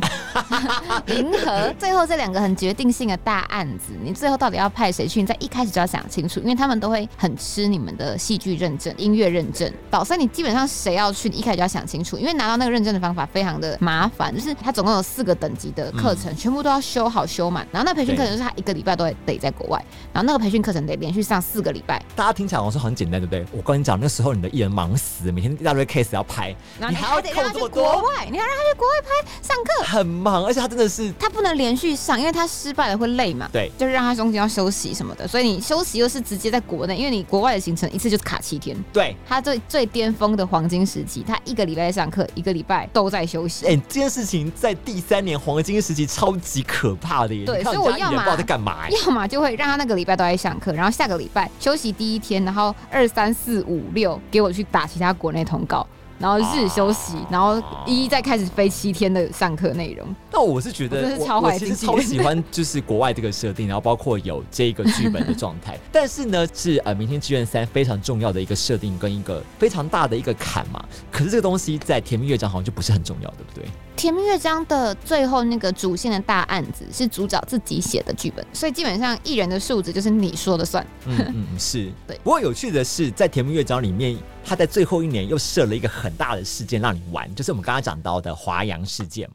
[SPEAKER 2] 银河最后这两个很决定性的大案子，你最后到底要派谁去？你在一开始就要想清楚，因为他们都会很吃你们的戏剧认证、音乐认证。导师，你基本上谁要去，你一开始就要想清楚，因为拿到那个认证的方法非常的麻烦，就是它总共有四个等级的课程，全部都要修好修满。然后那培训课程是他一个礼拜都会得在国外，然后那个培训课程得连续上四个礼拜。
[SPEAKER 1] 大家听起来好像很简单，对不对？我跟你讲，那时候你的艺人忙死，每天一大堆 case 要拍，
[SPEAKER 2] 你还要得让他去国外，你要让他去国外拍上课，
[SPEAKER 1] 很忙，而且他真的是。
[SPEAKER 2] 他不能连续上，因为他失败了会累嘛。
[SPEAKER 1] 对，
[SPEAKER 2] 就是让他中间要休息什么的。所以你休息又是直接在国内，因为你国外的行程一次就是卡七天。
[SPEAKER 1] 对，
[SPEAKER 2] 他最最巅峰的黄金时期，他一个礼拜在上课，一个礼拜都在休息。
[SPEAKER 1] 哎，这件事情在第三年黄金时期超级可怕的耶。
[SPEAKER 2] 对，所以我要么
[SPEAKER 1] 在干嘛？
[SPEAKER 2] 要么就会让他那个礼拜都在上课，然后下个礼拜休息第一天，然后二三四五六给我去打其他国内通告。然后日休息，然后一再开始飞七天的上课内容。
[SPEAKER 1] 那我是觉得，我其实超喜欢就是国外这个设定，然后包括有这个剧本的状态。但是呢，是呃《明天志愿三》非常重要的一个设定跟一个非常大的一个坎嘛。可是这个东西在《甜蜜乐章》好像就不是很重要，对不对？
[SPEAKER 2] 《甜蜜乐章》的最后那个主线的大案子是主角自己写的剧本，所以基本上艺人的数值就是你说的算。
[SPEAKER 1] 嗯嗯，是
[SPEAKER 2] 对。
[SPEAKER 1] 不过有趣的是，在《甜蜜乐章》里面。他在最后一年又设了一个很大的事件让你玩，就是我们刚刚讲到的华阳事件。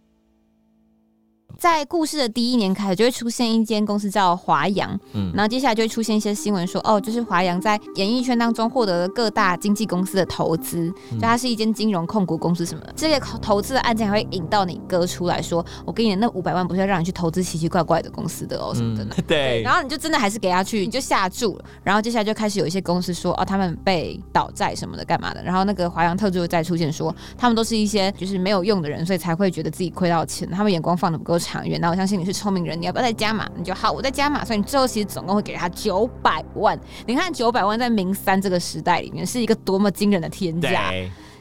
[SPEAKER 2] 在故事的第一年开始，就会出现一间公司叫华阳，嗯，然后接下来就会出现一些新闻说，哦，就是华阳在演艺圈当中获得了各大经纪公司的投资，就它是一间金融控股公司什么的。这个投资的案件还会引到你哥出来说，我给你的那五百万不是要让你去投资奇奇怪怪的公司的哦什么的。
[SPEAKER 1] 对，
[SPEAKER 2] 然后你就真的还是给他去，你就下注了。然后接下来就开始有一些公司说，哦，他们被倒债什么的，干嘛的？然后那个华阳特助再出现说，他们都是一些就是没有用的人，所以才会觉得自己亏到钱，他们眼光放的不够。长长远，那我相信你是聪明人，你要不要再加码？你就好，我再加码，所以你最后其实总共会给他九百万。你看九百万在明三这个时代里面是一个多么惊人的天价。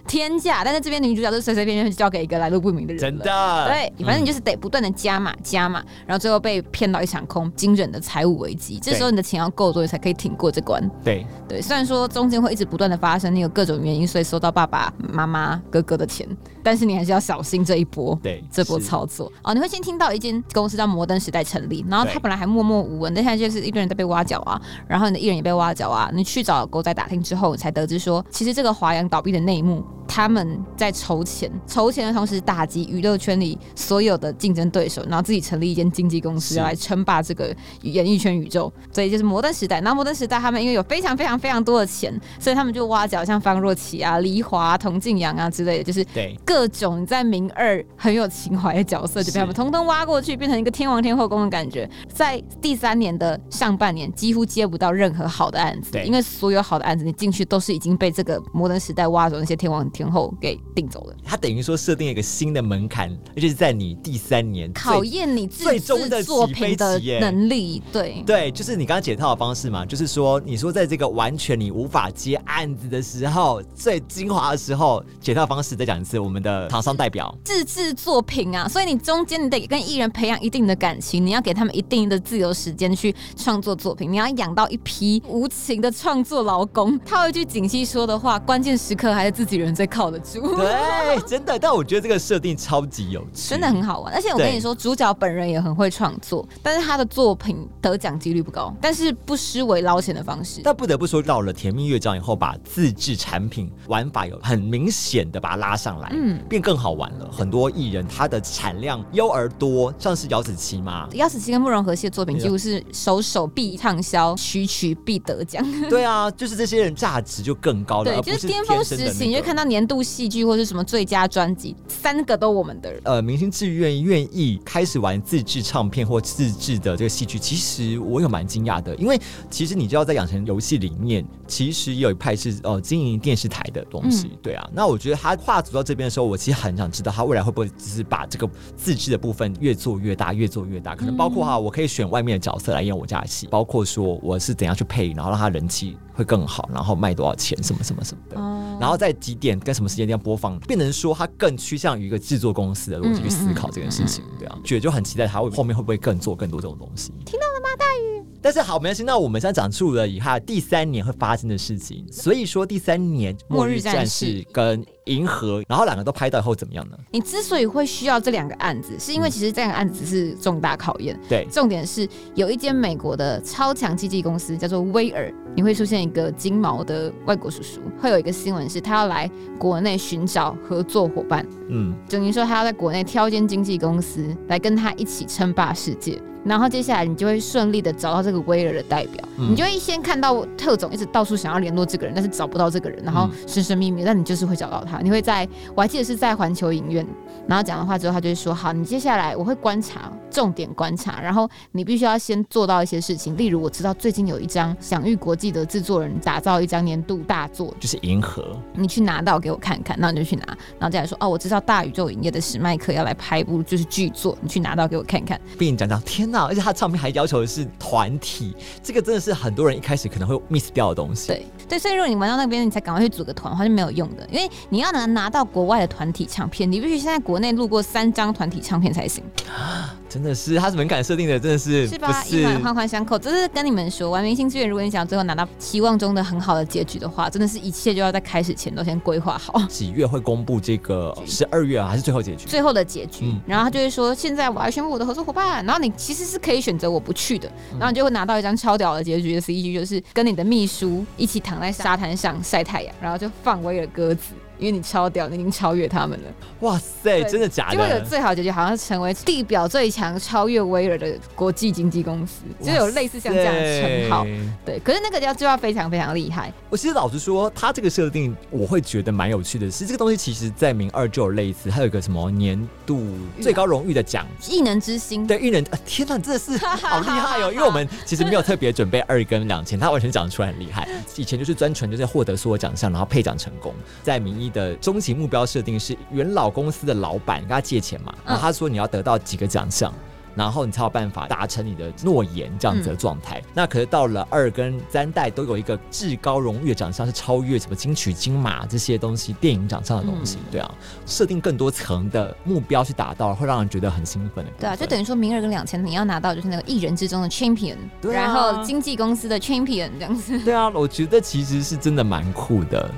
[SPEAKER 2] 天价，但是这边女主角就随随便便就交给一个来路不明的人，
[SPEAKER 1] 真的，
[SPEAKER 2] 对，反正你就是得不断的加码加码，然后最后被骗到一场空，惊人的财务危机。这时候你的钱要够多，你才可以挺过这关。
[SPEAKER 1] 对
[SPEAKER 2] 对，虽然说中间会一直不断的发生，你有各种原因，所以收到爸爸妈妈哥哥的钱，但是你还是要小心这一波，
[SPEAKER 1] 对
[SPEAKER 2] 这波操作哦。你会先听到一间公司叫摩登时代成立，然后他本来还默默无闻，但现在就是一堆人在被挖角啊，然后你的艺人也被挖角啊，你去找狗仔打听之后，才得知说，其实这个华阳倒闭的内幕。他们在筹钱，筹钱的同时打击娱乐圈里所有的竞争对手，然后自己成立一间经纪公司来称霸这个演艺圈宇宙。所以就是摩登时代。然后摩登时代他们因为有非常非常非常多的钱，所以他们就挖角像方若琪啊、黎华、童静阳啊之类的，就是各种在明二很有情怀的角色，就被他们通通挖过去，变成一个天王天后宫的感觉。在第三年的上半年，几乎接不到任何好的案子，因为所有好的案子你进去都是已经被这个摩登时代挖走那些天王。天后给定走了，
[SPEAKER 1] 他等于说设定一个新的门槛，而且是在你第三年
[SPEAKER 2] 考验你最终的作品的能力。对
[SPEAKER 1] 对，就是你刚刚解套的方式嘛，就是说你说在这个完全你无法接案子的时候，最精华的时候，解套方式再讲一次，我们的厂商代表
[SPEAKER 2] 自制作品啊，所以你中间你得跟艺人培养一定的感情，你要给他们一定的自由时间去创作作品，你要养到一批无情的创作劳工。套一句锦溪说的话，关键时刻还是自己人在。靠得住，
[SPEAKER 1] 对，真的。但我觉得这个设定超级有趣，
[SPEAKER 2] 真的很好玩。而且我跟你说，主角本人也很会创作，但是他的作品得奖几率不高，但是不失为捞钱的方式。
[SPEAKER 1] 但不得不说，到了《甜蜜乐章》以后，把自制产品玩法有很明显的把它拉上来，嗯，变更好玩了。很多艺人他的产量优而多，像是姚子琪嘛，
[SPEAKER 2] 姚子琪跟慕容和系的作品几乎是首首必畅销，曲曲必得奖。
[SPEAKER 1] 对啊，就是这些人价值就更高了，
[SPEAKER 2] 对，就是巅峰时期，你就看到年度戏剧或是什么最佳专辑，三个都我们的人。
[SPEAKER 1] 呃，明星自愿愿意开始玩自制唱片或自制的这个戏剧，其实我有蛮惊讶的，因为其实你知道，在养成游戏里面，其实有一派是呃经营电视台的东西，对啊。那我觉得他跨组到这边的时候，我其实很想知道他未来会不会只是把这个自制的部分越做越大，越做越大，可能包括哈，我可以选外面的角色来演我家的戏，包括说我是怎样去配，然后让他人气会更好，然后卖多少钱，什么什么什么的，然后在几点跟什么时间。要播放，变成说它更趋向于一个制作公司的逻辑去思考这件事情，对啊，觉得就很期待它会后面会不会更做更多这种东西。
[SPEAKER 2] 听到了吗，大宇？
[SPEAKER 1] 但是好，没关系。那我们现在讲述了以下第三年会发生的事情，所以说第三年末日战士跟。银河，然后两个都拍到以后怎么样呢？
[SPEAKER 2] 你之所以会需要这两个案子，是因为其实这两个案子是重大考验。
[SPEAKER 1] 对，
[SPEAKER 2] 重点是有一间美国的超强经纪公司叫做威尔，你会出现一个金毛的外国叔叔，会有一个新闻是他要来国内寻找合作伙伴。嗯，等于说他要在国内挑一间经纪公司来跟他一起称霸世界。然后接下来你就会顺利的找到这个威尔的代表，你就会先看到特种一直到处想要联络这个人，但是找不到这个人，然后神神秘秘，但你就是会找到他。你会在，我还记得是在环球影院，然后讲完话之后，他就会说：好，你接下来我会观察，重点观察，然后你必须要先做到一些事情，例如我知道最近有一张享誉国际的制作人打造一张年度大作，
[SPEAKER 1] 就是银河，
[SPEAKER 2] 你去拿到给我看看，那你就去拿，然后再来说哦，我知道大宇宙影业的史迈克要来拍一部就是剧作，你去拿到给我看看，
[SPEAKER 1] 并讲到天哪！而且他唱片还要求的是团体，这个真的是很多人一开始可能会 miss 掉的东西。
[SPEAKER 2] 对对，所以如果你玩到那边，你才赶快去组个团的话，是没有用的。因为你要能拿到国外的团体唱片，你必须现在国内录过三张团体唱片才行。
[SPEAKER 1] 真的是，它是门槛设定的，真的是
[SPEAKER 2] 是吧？一环环环相扣。就是跟你们说，玩明星资源，如果你想最后拿到期望中的很好的结局的话，真的是一切就要在开始前都先规划好。
[SPEAKER 1] 几月会公布这个？十二月啊，还是最后结局？
[SPEAKER 2] 最后的结局。然后他就会说，现在我要宣布我的合作伙伴。然后你其实是可以选择我不去的，然后你就会拿到一张超屌的结局的 CG，就是跟你的秘书一起躺在沙滩上晒太阳，然后就放威了鸽子。因为你超屌，你已经超越他们了。
[SPEAKER 1] 哇塞，真的假的？
[SPEAKER 2] 就会有最好结局，好像成为地表最强、超越威尔的国际经纪公司，就有类似像这样的称号。对，可是那个要就要非常非常厉害。
[SPEAKER 1] 我其实老实说，他这个设定我会觉得蛮有趣的。是这个东西，其实在明二就有类似，还有一个什么年度最高荣誉的奖——
[SPEAKER 2] 异能之星。
[SPEAKER 1] 对，异能，天哪，真的是好厉害哦！因为我们其实没有特别准备二跟两千，他完全讲得出来很厉害。以前就是专纯就是获得所有奖项，然后配奖成功，在名义的终极目标设定是元老公司的老板跟他借钱嘛，然后他说你要得到几个奖项，然后你才有办法达成你的诺言这样子的状态。那可是到了二跟三代都有一个至高荣誉奖项，是超越什么金曲、金马这些东西，电影奖项的东西，对啊，设定更多层的目标去达到，会让人觉得很兴奋的。
[SPEAKER 2] 对啊，就等于说明二跟两千，你要拿到就是那个艺人之中的 champion，然后经纪公司的 champion 这样子。
[SPEAKER 1] 对啊，我觉得其实是真的蛮酷的。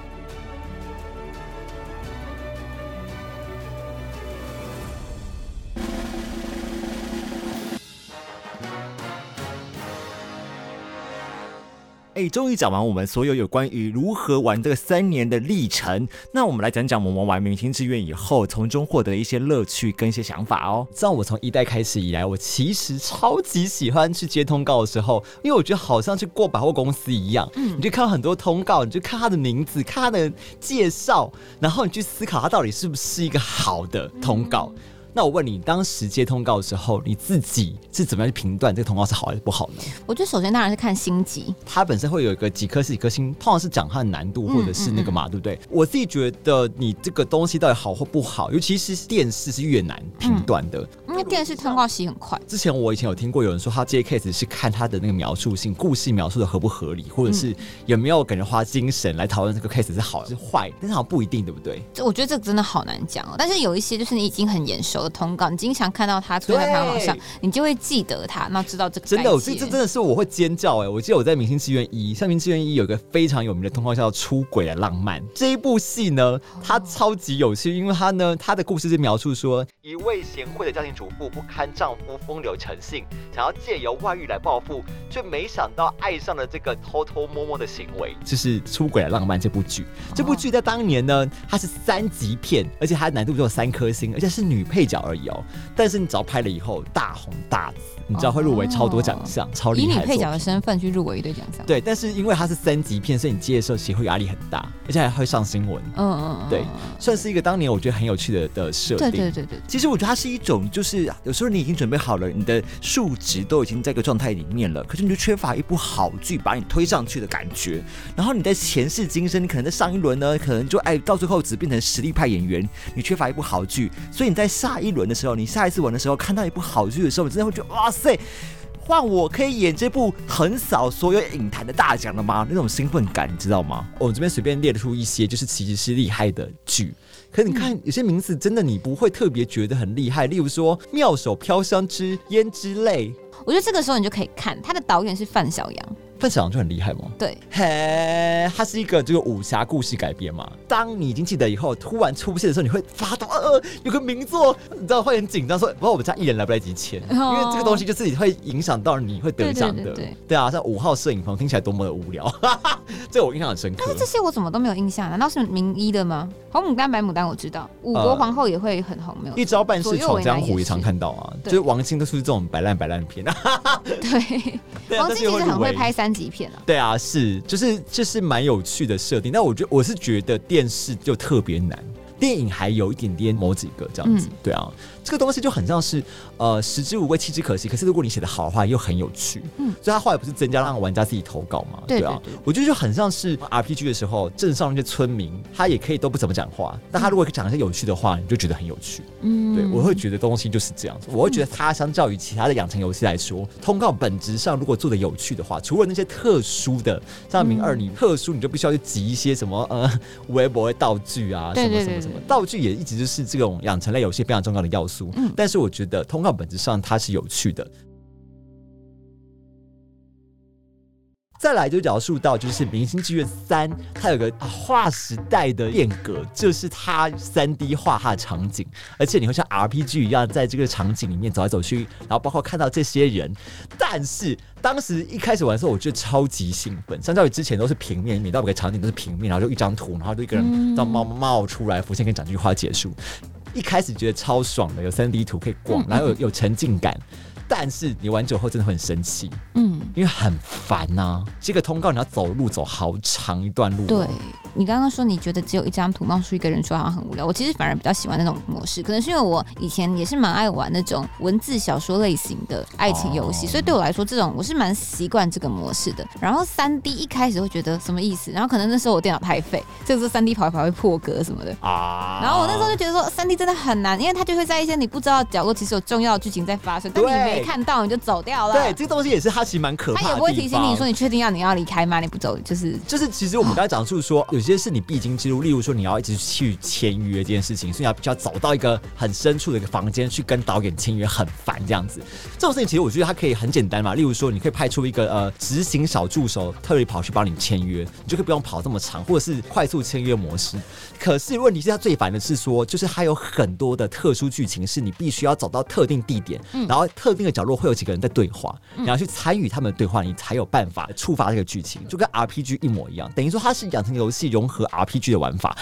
[SPEAKER 3] 哎，终于讲完我们所有有关于如何玩这个三年的历程。那我们来讲讲我们玩明星志愿以后，从中获得一些乐趣跟一些想法哦。
[SPEAKER 1] 知道我从一代开始以来，我其实超级喜欢去接通告的时候，因为我觉得好像去过百货公司一样。嗯，你就看到很多通告，你就看他的名字，看他的介绍，然后你去思考他到底是不是一个好的通告。那我问你，当时接通告的时候，你自己是怎么样去评断这个通告是好还是不好呢？
[SPEAKER 2] 我觉得首先当然是看星级，
[SPEAKER 1] 它本身会有一个几颗是几颗星，通常是讲它的难度或者是那个嘛，对不对？我自己觉得你这个东西到底好或不好，尤其是电视是越难评断的，
[SPEAKER 2] 因为电视通告期很快。
[SPEAKER 1] 之前我以前有听过有人说，他接 case 是看他的那个描述性，故事描述的合不合理，或者是有没有感觉花精神来讨论这个 case 是好是坏，但是好像不一定，对不对？
[SPEAKER 2] 这我觉得这个真的好难讲哦。但是有一些就是你已经很眼熟的通告，你经常。看到他出在排行榜上，你就会记得他，那知道这个
[SPEAKER 1] 真的，这这真的是我会尖叫哎！我记得我在《明星志愿一》，《明星志愿一》有个非常有名的通告叫《出轨的浪漫》。这一部戏呢，它超级有趣，因为它呢，它的故事是描述说，一位贤惠的家庭主妇不堪丈夫风流成性，想要借由外遇来报复，却没想到爱上了这个偷偷摸摸的行为，就是《出轨的浪漫》这部剧。这部剧在当年呢，它是三级片，而且它的难度只有三颗星，而且是女配角而已哦。但是你只要拍了以后大红大紫，你知道会入围超多奖项，超厉害。
[SPEAKER 2] 以你配角的身份去入围一堆奖项。
[SPEAKER 1] 对，但是因为它是三级片，所以你接的时候其实会压力很大，而且还会上新闻。嗯嗯嗯。对，算是一个当年我觉得很有趣的的设定。
[SPEAKER 2] 对对对对。
[SPEAKER 3] 其实我觉得它是一种，就是有时候你已经准备好了，你的数值都已经在一个状态里面了，可是你就缺乏一部好剧把你推上去的感觉。然后你在前世今生，你可能在上一轮呢，可能就哎到最后只变成实力派演员，你缺乏一部好剧，所以你在下一轮的时候，你下一次玩的时候。看到一部好剧的时候，你真的会觉得哇塞，换我可以演这部横扫所有影坛的大奖了吗？那种兴奋感，你知道吗？
[SPEAKER 1] 我这边随便列出一些，就是其实是厉害的剧。可你看有些名字，真的你不会特别觉得很厉害。例如说《妙手飘香之胭脂泪》，
[SPEAKER 2] 我觉得这个时候你就可以看，他的导演是范晓阳。
[SPEAKER 1] 范晓阳就很厉害吗？
[SPEAKER 2] 对，
[SPEAKER 1] 嘿，他是一个这个武侠故事改编嘛。当你已经记得以后，突然出现的时候，你会发抖，呃，有个名作，你知道会很紧张，说，不知道我们家艺人来不来及签，因为这个东西就自己会影响到你会得奖的。对啊，像五号摄影棚听起来多么的无聊，这我印象很深刻。
[SPEAKER 2] 但是这些我怎么都没有印象？难道是名医的吗？红牡丹、白牡丹我知道，五国皇后也会很红，没有？
[SPEAKER 1] 一招半式闯江湖也常看到啊，就是王晶都是这种摆烂摆烂片。
[SPEAKER 2] 对，王晶其实很会拍三级片啊。
[SPEAKER 1] 对啊，是，就是就是蛮有趣的设定。但我觉得我是觉得电视就特别难，电影还有一点点某几个这样子。对啊。这个东西就很像是，呃，食之无味，弃之可惜。可是如果你写的好的话，又很有趣。嗯，所以他后来不是增加让玩家自己投稿嘛？
[SPEAKER 2] 对啊，
[SPEAKER 1] 我觉得就很像是 RPG 的时候，镇上那些村民，他也可以都不怎么讲话，但他如果讲一些有趣的话，你就觉得很有趣。嗯，对，我会觉得东西就是这样子。我会觉得它相较于其他的养成游戏来说，通告本质上如果做的有趣的话，除了那些特殊的，像明二你特殊，你就必须要去集一些什么呃微博的道具啊，什么什么什么道具，也一直就是这种养成类游戏非常重要的要素。嗯，但是我觉得通告本质上它是有趣的。再来就描述到，就是《明星志愿三》，它有个划时代的变革，就是它三 D 画它的场景，而且你会像 RPG 一样在这个场景里面走来走去，然后包括看到这些人。但是当时一开始玩的时候，我觉得超级兴奋，相较于之前都是平面，每到每个场景都是平面，然后就一张图，然后就一个人到冒冒出来浮现，跟讲这句话结束。一开始觉得超爽的，有三 D 图可以逛，然后有有沉浸感。但是你玩久后真的很生气，嗯，因为很烦呐。这个通告你要走路走好长一段路，
[SPEAKER 2] 对，你刚刚说你觉得只有一张图冒出一个人说好像很无聊，我其实反而比较喜欢那种模式，可能是因为我以前也是蛮爱玩那种文字小说类型的爱情游戏，所以对我来说这种我是蛮习惯这个模式的。然后三 D 一开始会觉得什么意思，然后可能那时候我电脑太废，这个是三 D 跑一跑会破格什么的啊。然后我那时候就觉得说三 D 真的很难，因为它就会在一些你不知道角落其实有重要的剧情在发生，但你没看到你就走掉了。
[SPEAKER 1] 对，这个东西也是它其实蛮可怕的。
[SPEAKER 2] 它也不会提醒你说你确定要你要离开吗？你不走就是
[SPEAKER 1] 就是，其实我们刚才讲述说有些是你必经之路，例如说你要一直去签约这件事情，所以你要要找到一个很深处的一个房间去跟导演签约，很烦这样子。这种事情其实我觉得它可以很简单嘛，例如说你可以派出一个呃执行小助手特意跑去帮你签约，你就可以不用跑这么长，或者是快速签约模式。可是问题是他最烦的是说，就是它有很多的特殊剧情，是你必须要找到特定地点，然后特定的角落会有几个人在对话，你要去参与他们的对话，你才有办法触发这个剧情，就跟 RPG 一模一样。等于说它是养成游戏融合 RPG 的玩法，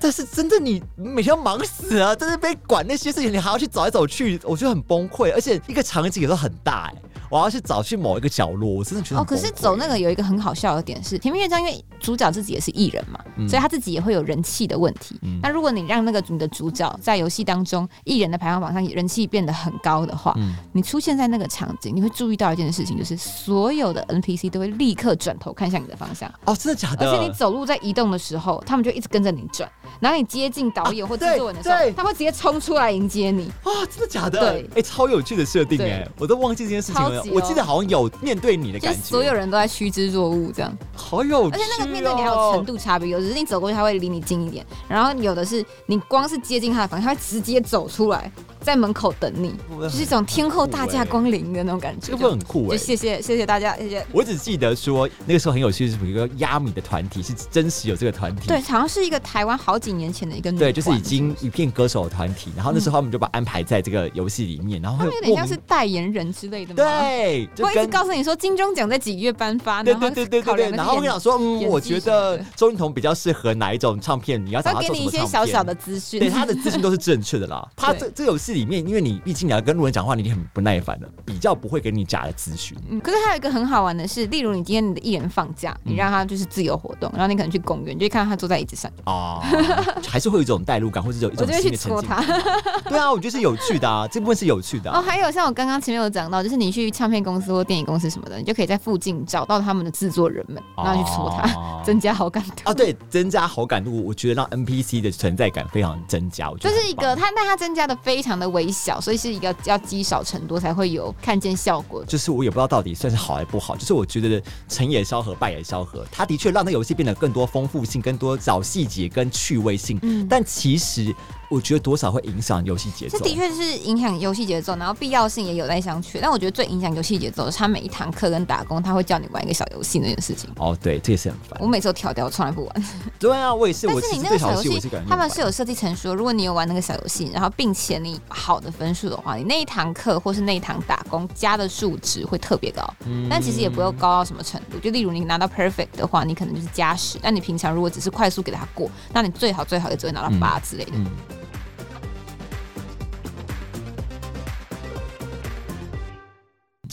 [SPEAKER 1] 但是真的你每天要忙死啊，在那边管那些事情，你还要去走来走去，我觉得很崩溃。而且一个场景也都很大哎。我要去找去某一个角落，我真的觉得哦。
[SPEAKER 2] 可是走那个有一个很好笑的点是，甜蜜乐章因为主角自己也是艺人嘛，所以他自己也会有人气的问题。那如果你让那个你的主角在游戏当中艺人的排行榜上人气变得很高的话，你出现在那个场景，你会注意到一件事情，就是所有的 NPC 都会立刻转头看向你的方向。
[SPEAKER 1] 哦，真的假的？
[SPEAKER 2] 而且你走路在移动的时候，他们就一直跟着你转。然后你接近导演或制作人的时候，他会直接冲出来迎接你。
[SPEAKER 1] 哇，真的假的？对，哎，超有趣的设定哎，我都忘记这件事情了。我记得好像有。面对你的感觉，
[SPEAKER 2] 所有人都在趋之若鹜，这样
[SPEAKER 1] 好有趣。而
[SPEAKER 2] 且那个面对你还有程度差别，有的是你走过去他会离你近一点，然后有的是你光是接近他的房间，他会直接走出来。在门口等你，就是一种天后大驾光临的那种感觉，
[SPEAKER 1] 这个会很酷哎！
[SPEAKER 2] 谢谢谢谢大家，谢谢。
[SPEAKER 1] 我只记得说那个时候很有趣，是有一个压米的团体，是真实有这个团体。
[SPEAKER 2] 对，好像是一个台湾好几年前的一个
[SPEAKER 1] 对，就是已经一片歌手的团体。然后那时候他们就把安排在这个游戏里面，然后会
[SPEAKER 2] 有点像是代言人之类的吗？
[SPEAKER 1] 对，
[SPEAKER 2] 会一直告诉你说金钟奖在几月颁发，
[SPEAKER 1] 对对对对对对。然后我想说，嗯，我觉得周云彤比较适合哪一种唱片？你要找他
[SPEAKER 2] 给你一些小小的资讯，
[SPEAKER 1] 对他的资讯都是正确的啦。他这这游戏里面，因为你毕竟你要跟路人讲话，你很不耐烦的，比较不会给你假的资讯。
[SPEAKER 2] 嗯，可是还有一个很好玩的是，例如你今天你的艺人放假，你让他就是自由活动，然后你可能去公园，就看到他坐在椅子上
[SPEAKER 1] 哦，还是会有一种代入感，或者有一种新的沉浸。对啊，我觉得是有趣的啊，这部分是有趣的。
[SPEAKER 2] 哦，还有像我刚刚前面有讲到，就是你去唱片公司或电影公司什么的，你就可以在附近找到他们的制作人们，然后去戳他，增加好感度
[SPEAKER 1] 啊。对，增加好感度，我觉得让 NPC 的存在感非常增加。我觉
[SPEAKER 2] 得就是一个它，但它增加的非常的微小，所以是一个要积少成多才会有看见效果。
[SPEAKER 1] 就是我也不知道到底算是好还是不好。就是我觉得成也萧何，败也萧何，它的确让那游戏变得更多丰富性、更多找细节跟趣味性。嗯，但其实。我觉得多少会影响游戏节奏，
[SPEAKER 2] 这的确是影响游戏节奏，然后必要性也有待商榷。但我觉得最影响游戏节奏的是，他每一堂课跟打工，他会叫你玩一个小游戏那件事情。
[SPEAKER 1] 哦，对，这也是很烦。
[SPEAKER 2] 我每次都调掉，从来不玩。
[SPEAKER 1] 对啊，我也是。
[SPEAKER 2] 但是你那个小游戏，他们是有设计成说，如果你有玩那个小游戏，然后并且你好的分数的话，你那一堂课或是那一堂打工加的数值会特别高。嗯。但其实也不用高到什么程度，就例如你拿到 perfect 的话，你可能就是加十。但你平常如果只是快速给他过，那你最好最好也只会拿到八之类的。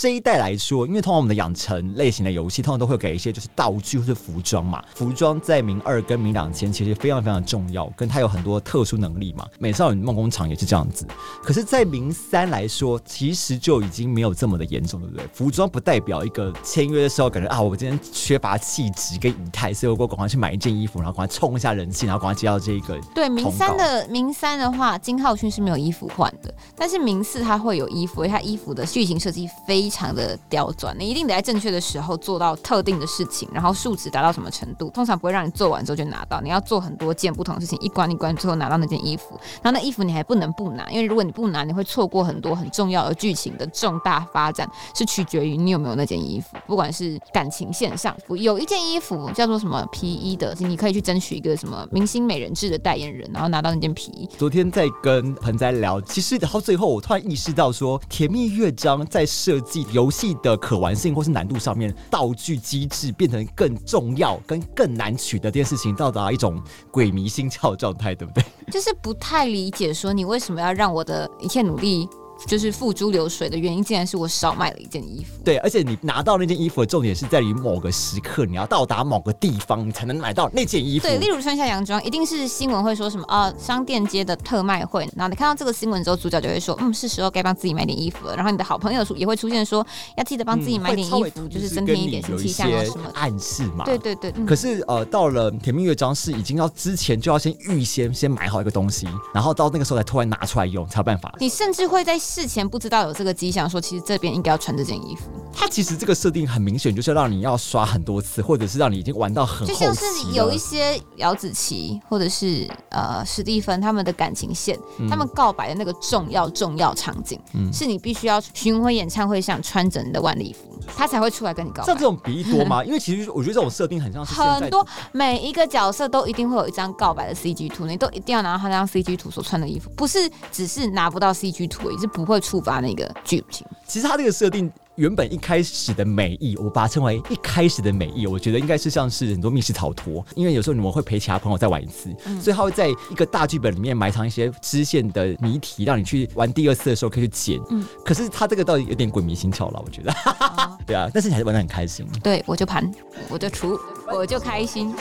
[SPEAKER 1] 这一代来说，因为通常我们的养成类型的游戏，通常都会给一些就是道具或者服装嘛。服装在明二跟明两千其实非常非常重要，跟它有很多特殊能力嘛。美少女梦工厂也是这样子。可是，在明三来说，其实就已经没有这么的严重，对不对？服装不代表一个签约的时候感觉啊，我今天缺乏气质跟仪态，所以我赶快去买一件衣服，然后赶快冲一下人气，然后赶快接到这一个。
[SPEAKER 2] 对，明三的明三的话，金浩勋是没有衣服换的，但是明四他会有衣服，因为他衣服的剧情设计非。非常的刁钻，你一定得在正确的时候做到特定的事情，然后数值达到什么程度，通常不会让你做完之后就拿到。你要做很多件不同的事情，一关一关，最后拿到那件衣服。然后那衣服你还不能不拿，因为如果你不拿，你会错过很多很重要的剧情的重大发展，是取决于你有没有那件衣服。不管是感情线上，有一件衣服叫做什么皮衣的，你可以去争取一个什么明星美人志的代言人，然后拿到那件皮衣。
[SPEAKER 1] 昨天在跟盆栽聊，其实到最后我突然意识到说，甜蜜乐章在设计。游戏的可玩性或是难度上面，道具机制变成更重要、跟更难取得这件事情，到达一种鬼迷心窍的状态，对不对？
[SPEAKER 2] 就是不太理解，说你为什么要让我的一切努力。就是付诸流水的原因，竟然是我少买了一件衣服。
[SPEAKER 1] 对，而且你拿到那件衣服的重点是在于某个时刻，你要到达某个地方，你才能买到那件衣服。
[SPEAKER 2] 对，例如穿下洋装，一定是新闻会说什么啊，商店街的特卖会。然后你看到这个新闻之后，主角就会说，嗯，是时候该帮自己买点衣服了。然后你的好朋友也会出现说，要记得帮自己买点衣服，就是增添一点新气象啊什么
[SPEAKER 1] 暗示嘛。
[SPEAKER 2] 对对对。
[SPEAKER 1] 可是呃，到了甜蜜乐章是已经要之前就要先预先先买好一个东西，然后到那个时候才突然拿出来用才有办法。
[SPEAKER 2] 你甚至会在事前不知道有这个迹象，说其实这边应该要穿这件衣服。
[SPEAKER 1] 它其实这个设定很明显，就是让你要刷很多次，或者是让你已经玩到很
[SPEAKER 2] 就像是有一些姚子琪或者是呃史蒂芬他们的感情线，他们告白的那个重要重要场景，是你必须要巡回演唱会上穿着你的晚礼服，他才会出来跟你告白。
[SPEAKER 1] 像这种比例多吗？因为其实我觉得这种设定很像是
[SPEAKER 2] 很多每一个角色都一定会有一张告白的 CG 图，你都一定要拿到他那张 CG 图所穿的衣服，不是只是拿不到 CG 图，也是不会触发那个剧情。
[SPEAKER 1] 其实他这个设定。原本一开始的美意，我把它称为一开始的美意，我觉得应该是像是很多密室逃脱，因为有时候你们会陪其他朋友再玩一次，所以他会在一个大剧本里面埋藏一些支线的谜题，让你去玩第二次的时候可以去解。嗯，可是他这个倒有点鬼迷心窍了，我觉得。对啊，但是你还是玩的很开心。
[SPEAKER 2] 对，我就盘，我就除，我就开心。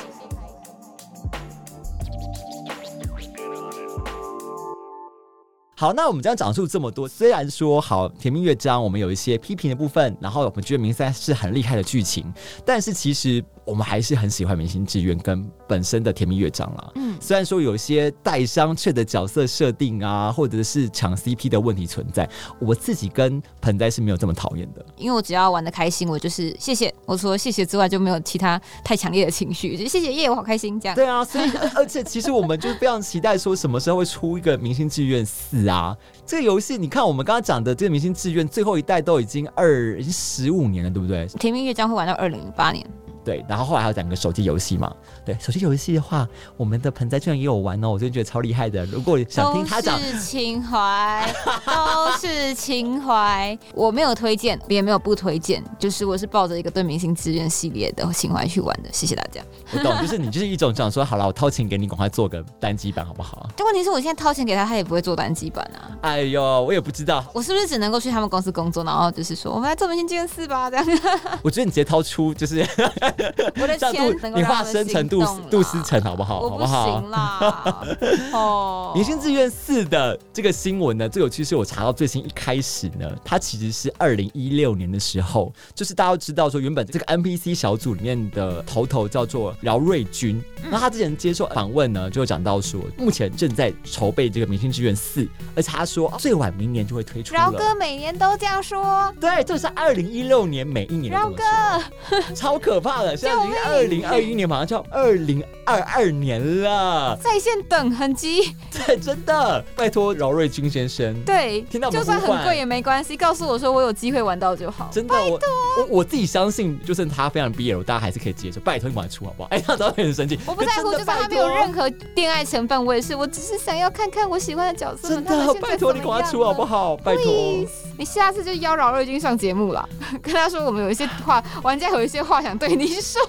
[SPEAKER 1] 好，那我们这样讲述这么多，虽然说好甜蜜乐章，我们有一些批评的部分，然后我们觉得明三是很厉害的剧情，但是其实。我们还是很喜欢《明星志愿》跟本身的《甜蜜乐章》啦。嗯，虽然说有些带商榷的角色设定啊，或者是抢 CP 的问题存在，我自己跟盆栽是没有这么讨厌的。
[SPEAKER 2] 因为我只要玩的开心，我就是谢谢。我除了谢谢之外，就没有其他太强烈的情绪。就谢谢耶，我好开心这样。
[SPEAKER 1] 对啊，所以而且其实我们就是非常期待说什么时候会出一个《明星志愿四》啊。这个游戏你看，我们刚刚讲的这个《明星志愿》最后一代都已经二已经十五年了，对不对？
[SPEAKER 2] 《甜蜜乐章》会玩到二零零八年。
[SPEAKER 1] 对，然后后来还有两个手机游戏嘛。对，手机游戏的话，我们的盆栽居然也有玩哦，我真的觉得超厉害的。如果想听他讲，
[SPEAKER 2] 都是情怀，都是情怀。我没有推荐，也没有不推荐，就是我是抱着一个对明星志愿系列的情怀去玩的。谢谢大家。
[SPEAKER 1] 我懂，就是你就是一种想说，好了，我掏钱给你，赶快做个单机版好不好？
[SPEAKER 2] 但问题是我现在掏钱给他，他也不会做单机版啊。
[SPEAKER 1] 哎呦，我也不知道，
[SPEAKER 2] 我是不是只能够去他们公司工作，然后就是说，我们来做明星志愿四吧，这样。
[SPEAKER 1] 我觉得你直接掏出就是。
[SPEAKER 2] 我的钱
[SPEAKER 1] 你化身成杜杜思成好不好？
[SPEAKER 2] 好不好？行啦。
[SPEAKER 1] 哦，明星志愿四的这个新闻呢，最有趣是我查到最新一开始呢，它其实是二零一六年的时候，就是大家都知道说，原本这个 NPC 小组里面的头头叫做饶瑞军，那他之前接受访问呢，就讲到说，目前正在筹备这个明星志愿四，而且他说最晚明年就会推出。
[SPEAKER 2] 饶哥每年都这样说。
[SPEAKER 1] 对，这是二零一六年每一年。
[SPEAKER 2] 饶哥，
[SPEAKER 1] 超可怕的，现在。已经二零二一年，马上就要二零二二年了，
[SPEAKER 2] 在线等很急。
[SPEAKER 1] 对，真的，拜托饶瑞军先生。
[SPEAKER 2] 对，
[SPEAKER 1] 听到
[SPEAKER 2] 就算很贵也没关系，告诉我说我有机会玩到就好。
[SPEAKER 1] 真的，我我我自己相信，就算他非常 BL，大家还是可以接受。拜托你玩出好不好？哎，他都会很生气。
[SPEAKER 2] 我不在乎，就算他没有任何恋爱成分，我也是，我只是想要看看我喜欢的角色。
[SPEAKER 1] 真的，拜托你管他出好不好？拜托，
[SPEAKER 2] 你下次就邀饶瑞军上节目了，跟他说我们有一些话，玩家有一些话想对你你说。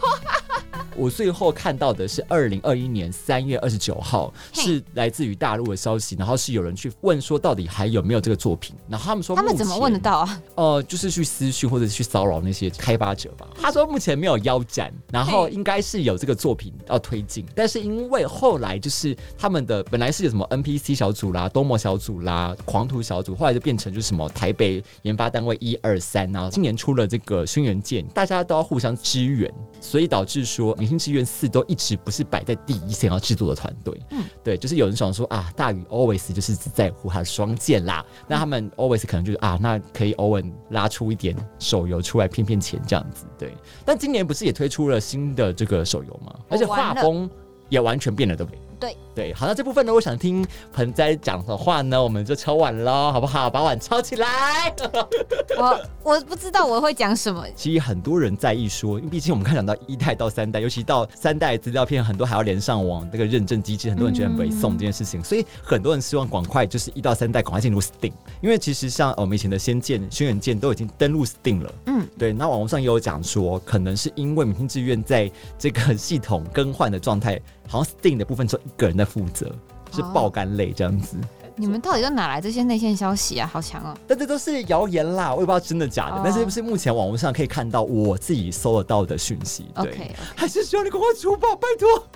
[SPEAKER 1] 我最后看到的是二零二一年三月二十九号，是来自于大陆的消息，然后是有人去问说到底还有没有这个作品，然后他们说
[SPEAKER 2] 他们怎么问得到啊？
[SPEAKER 1] 呃，就是去私讯或者去骚扰那些开发者吧。他说目前没有腰斩，然后应该是有这个作品要推进，但是因为后来就是他们的本来是有什么 NPC 小组啦、多模小组啦、狂徒小组，后来就变成就是什么台北研发单位一二三啊，今年出了这个轩辕剑，大家都要互相支援，所以导致说。明星志愿四都一直不是摆在第一线要制作的团队，嗯，对，就是有人想说啊，大宇 always 就是只在乎他的双剑啦，那他们 always 可能就是啊，那可以偶尔拉出一点手游出来骗骗钱这样子，对。但今年不是也推出了新的这个手游吗？而且画风也完全变了，对不对？
[SPEAKER 2] 对
[SPEAKER 1] 对，好，那这部分呢，我想听盆栽讲的话呢，我们就敲碗喽，好不好？把碗敲起来。
[SPEAKER 2] 我我不知道我会讲什么。
[SPEAKER 1] 其实很多人在意说，因为毕竟我们看讲到一代到三代，尤其到三代资料片，很多还要连上网，那个认证机制，很多人觉得很送这件事情，所以很多人希望赶快就是一到三代赶快进入 Steam，因为其实像我们以前的《仙剑》《轩辕剑》都已经登录 Steam 了。嗯，对。那网络上也有讲说，可能是因为明星志愿在这个系统更换的状态。好像 Steam 的部分只有一个人在负责，是爆肝类这样子。
[SPEAKER 2] 你们到底都哪来这些内线消息啊？好强哦！
[SPEAKER 1] 但这都是谣言啦，我也不知道真的假的。但是不是目前网络上可以看到我自己搜得到的讯息？
[SPEAKER 2] 对，
[SPEAKER 1] 还是需要你赶快出吧，拜托。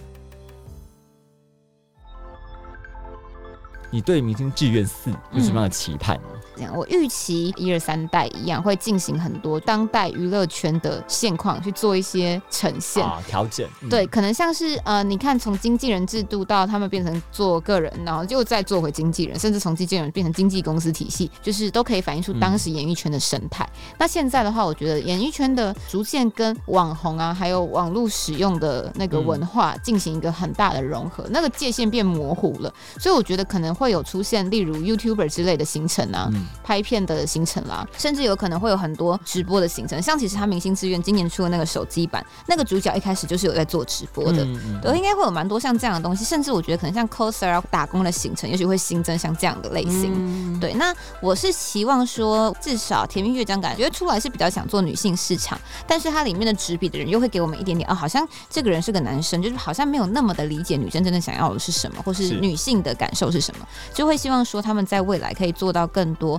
[SPEAKER 1] 你对《明星志愿四》有什么样的期盼呢？
[SPEAKER 2] 我预期一二三代一样会进行很多当代娱乐圈的现况去做一些呈现
[SPEAKER 1] 啊调整。
[SPEAKER 2] 对，可能像是呃，你看从经纪人制度到他们变成做个人，然后又再做回经纪人，甚至从经纪人变成经纪公司体系，就是都可以反映出当时演艺圈的生态。那现在的话，我觉得演艺圈的逐渐跟网红啊，还有网络使用的那个文化进行一个很大的融合，那个界限变模糊了。所以我觉得可能会有出现，例如 YouTuber 之类的形成啊。拍片的行程啦，甚至有可能会有很多直播的行程。像其实他《明星志愿》今年出的那个手机版，那个主角一开始就是有在做直播的，对，应该会有蛮多像这样的东西。甚至我觉得可能像 coser 打工的行程，也许会新增像这样的类型。对，那我是希望说，至少《甜蜜乐章》感觉出来是比较想做女性市场，但是它里面的执笔的人又会给我们一点点哦，好像这个人是个男生，就是好像没有那么的理解女生真正想要的是什么，或是女性的感受是什么，就会希望说他们在未来可以做到更多。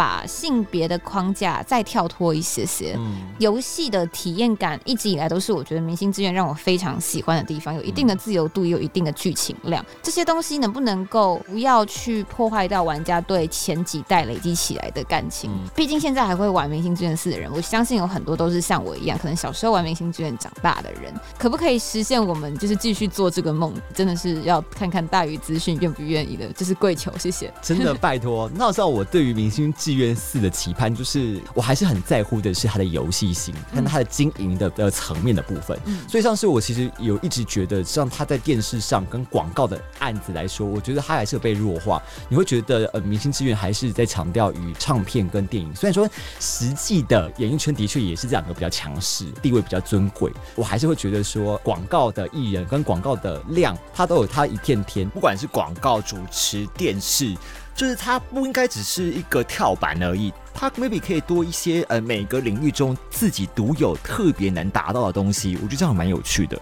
[SPEAKER 2] 把性别的框架再跳脱一些些，游戏的体验感一直以来都是我觉得《明星志愿》让我非常喜欢的地方，有一定的自由度，也有一定的剧情量。这些东西能不能够不要去破坏到玩家对前几代累积起来的感情？毕竟现在还会玩《明星志愿四》的人，我相信有很多都是像我一样，可能小时候玩《明星志愿》长大的人。可不可以实现我们就是继续做这个梦？真的是要看看大鱼资讯愿不愿意的，就是跪求，谢谢。
[SPEAKER 1] 真的拜托，那时候我对于《明星志志愿四的期盼就是，我还是很在乎的是它的游戏性，跟它的经营的呃层面的部分。嗯所以像是我其实有一直觉得，像它在电视上跟广告的案子来说，我觉得它还是被弱化。你会觉得呃，明星志愿还是在强调于唱片跟电影。虽然说实际的演艺圈的确也是这两个比较强势，地位比较尊贵，我还是会觉得说广告的艺人跟广告的量，它都有它一片天。
[SPEAKER 3] 不管是广告主持、电视。就是它不应该只是一个跳板而已，它 maybe 可以多一些呃每个领域中自己独有、特别难达到的东西，我觉得这样蛮有趣的。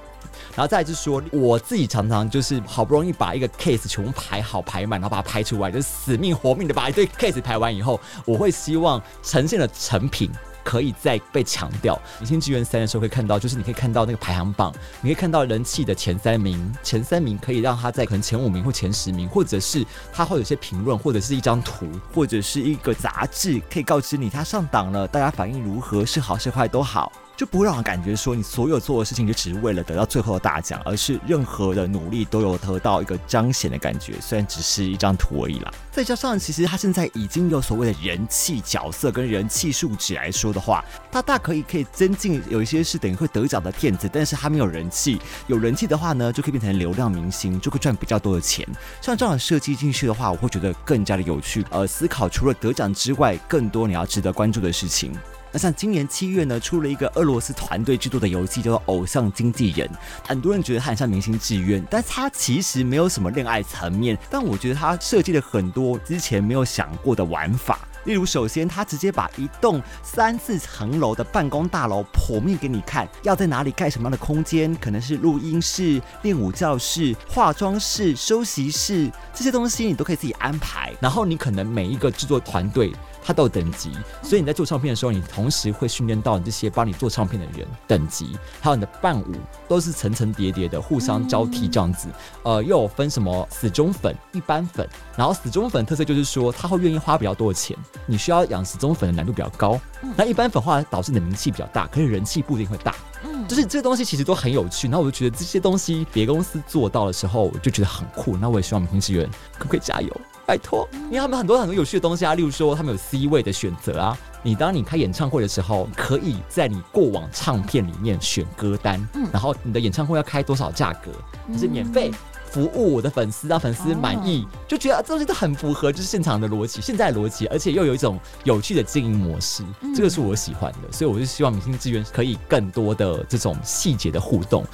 [SPEAKER 1] 然后再就是说，我自己常常就是好不容易把一个 case 全部排好排满，然后把它排出来，就是死命活命的把一堆 case 排完以后，我会希望呈现的成品。可以再被强调，《明星志愿三》的时候会看到，就是你可以看到那个排行榜，你可以看到人气的前三名，前三名可以让他在可能前五名或前十名，或者是他会有些评论，或者是一张图，或者是一个杂志，可以告知你他上档了，大家反应如何，是好是坏都好。就不会让人感觉说你所有做的事情就只是为了得到最后的大奖，而是任何的努力都有得到一个彰显的感觉，虽然只是一张图而已啦。再加上其实他现在已经有所谓的人气角色跟人气数值来说的话，他大可以可以增进有一些是等于会得奖的片子，但是他没有人气，有人气的话呢，就可以变成流量明星，就会赚比较多的钱。像这样的设计进去的话，我会觉得更加的有趣。呃，思考除了得奖之外，更多你要值得关注的事情。那像今年七月呢，出了一个俄罗斯团队制作的游戏，叫做《偶像经纪人》。很多人觉得它很像明星志愿，但它其实没有什么恋爱层面。但我觉得它设计了很多之前没有想过的玩法。例如，首先他直接把一栋三四层楼的办公大楼剖面给你看，要在哪里盖什么样的空间，可能是录音室、练舞教室、化妆室、休息室这些东西，你都可以自己安排。然后你可能每一个制作团队。它都有等级，所以你在做唱片的时候，你同时会训练到你这些帮你做唱片的人等级，还有你的伴舞都是层层叠叠的，互相交替这样子。呃，又有分什么死忠粉、一般粉，然后死忠粉特色就是说他会愿意花比较多的钱，你需要养死忠粉的难度比较高。那一般粉话导致你的名气比较大，可是人气不一定会大。嗯，就是这些东西其实都很有趣。那我就觉得这些东西别公司做到的时候，我就觉得很酷。那我也希望明星志愿可不可以加油？拜托，因为他们很多很多有趣的东西啊，例如说他们有 C 位的选择啊。你当你开演唱会的时候，可以在你过往唱片里面选歌单，嗯，然后你的演唱会要开多少价格，是免费服务我的粉丝，让粉丝满意，就觉得这东西都很符合就是现场的逻辑，现在的逻辑，而且又有一种有趣的经营模式，这个是我喜欢的，所以我就希望明星资源可以更多的这种细节的互动。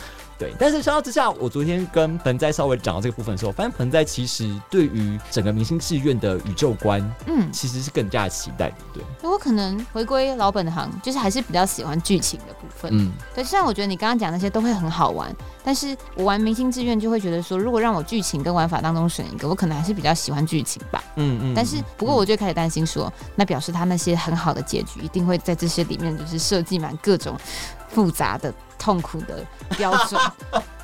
[SPEAKER 1] 对，但是相较之下，我昨天跟盆栽稍微讲到这个部分的时候，发现盆栽其实对于整个明星志愿的宇宙观，嗯，其实是更加期待的。对，
[SPEAKER 2] 我可能回归老本行，就是还是比较喜欢剧情的部分。嗯，对，虽然我觉得你刚刚讲那些都会很好玩，但是我玩明星志愿就会觉得说，如果让我剧情跟玩法当中选一个，我可能还是比较喜欢剧情吧。嗯嗯。但是不过我就开始担心说，那表示他那些很好的结局一定会在这些里面就是设计满各种复杂的。痛苦的标准，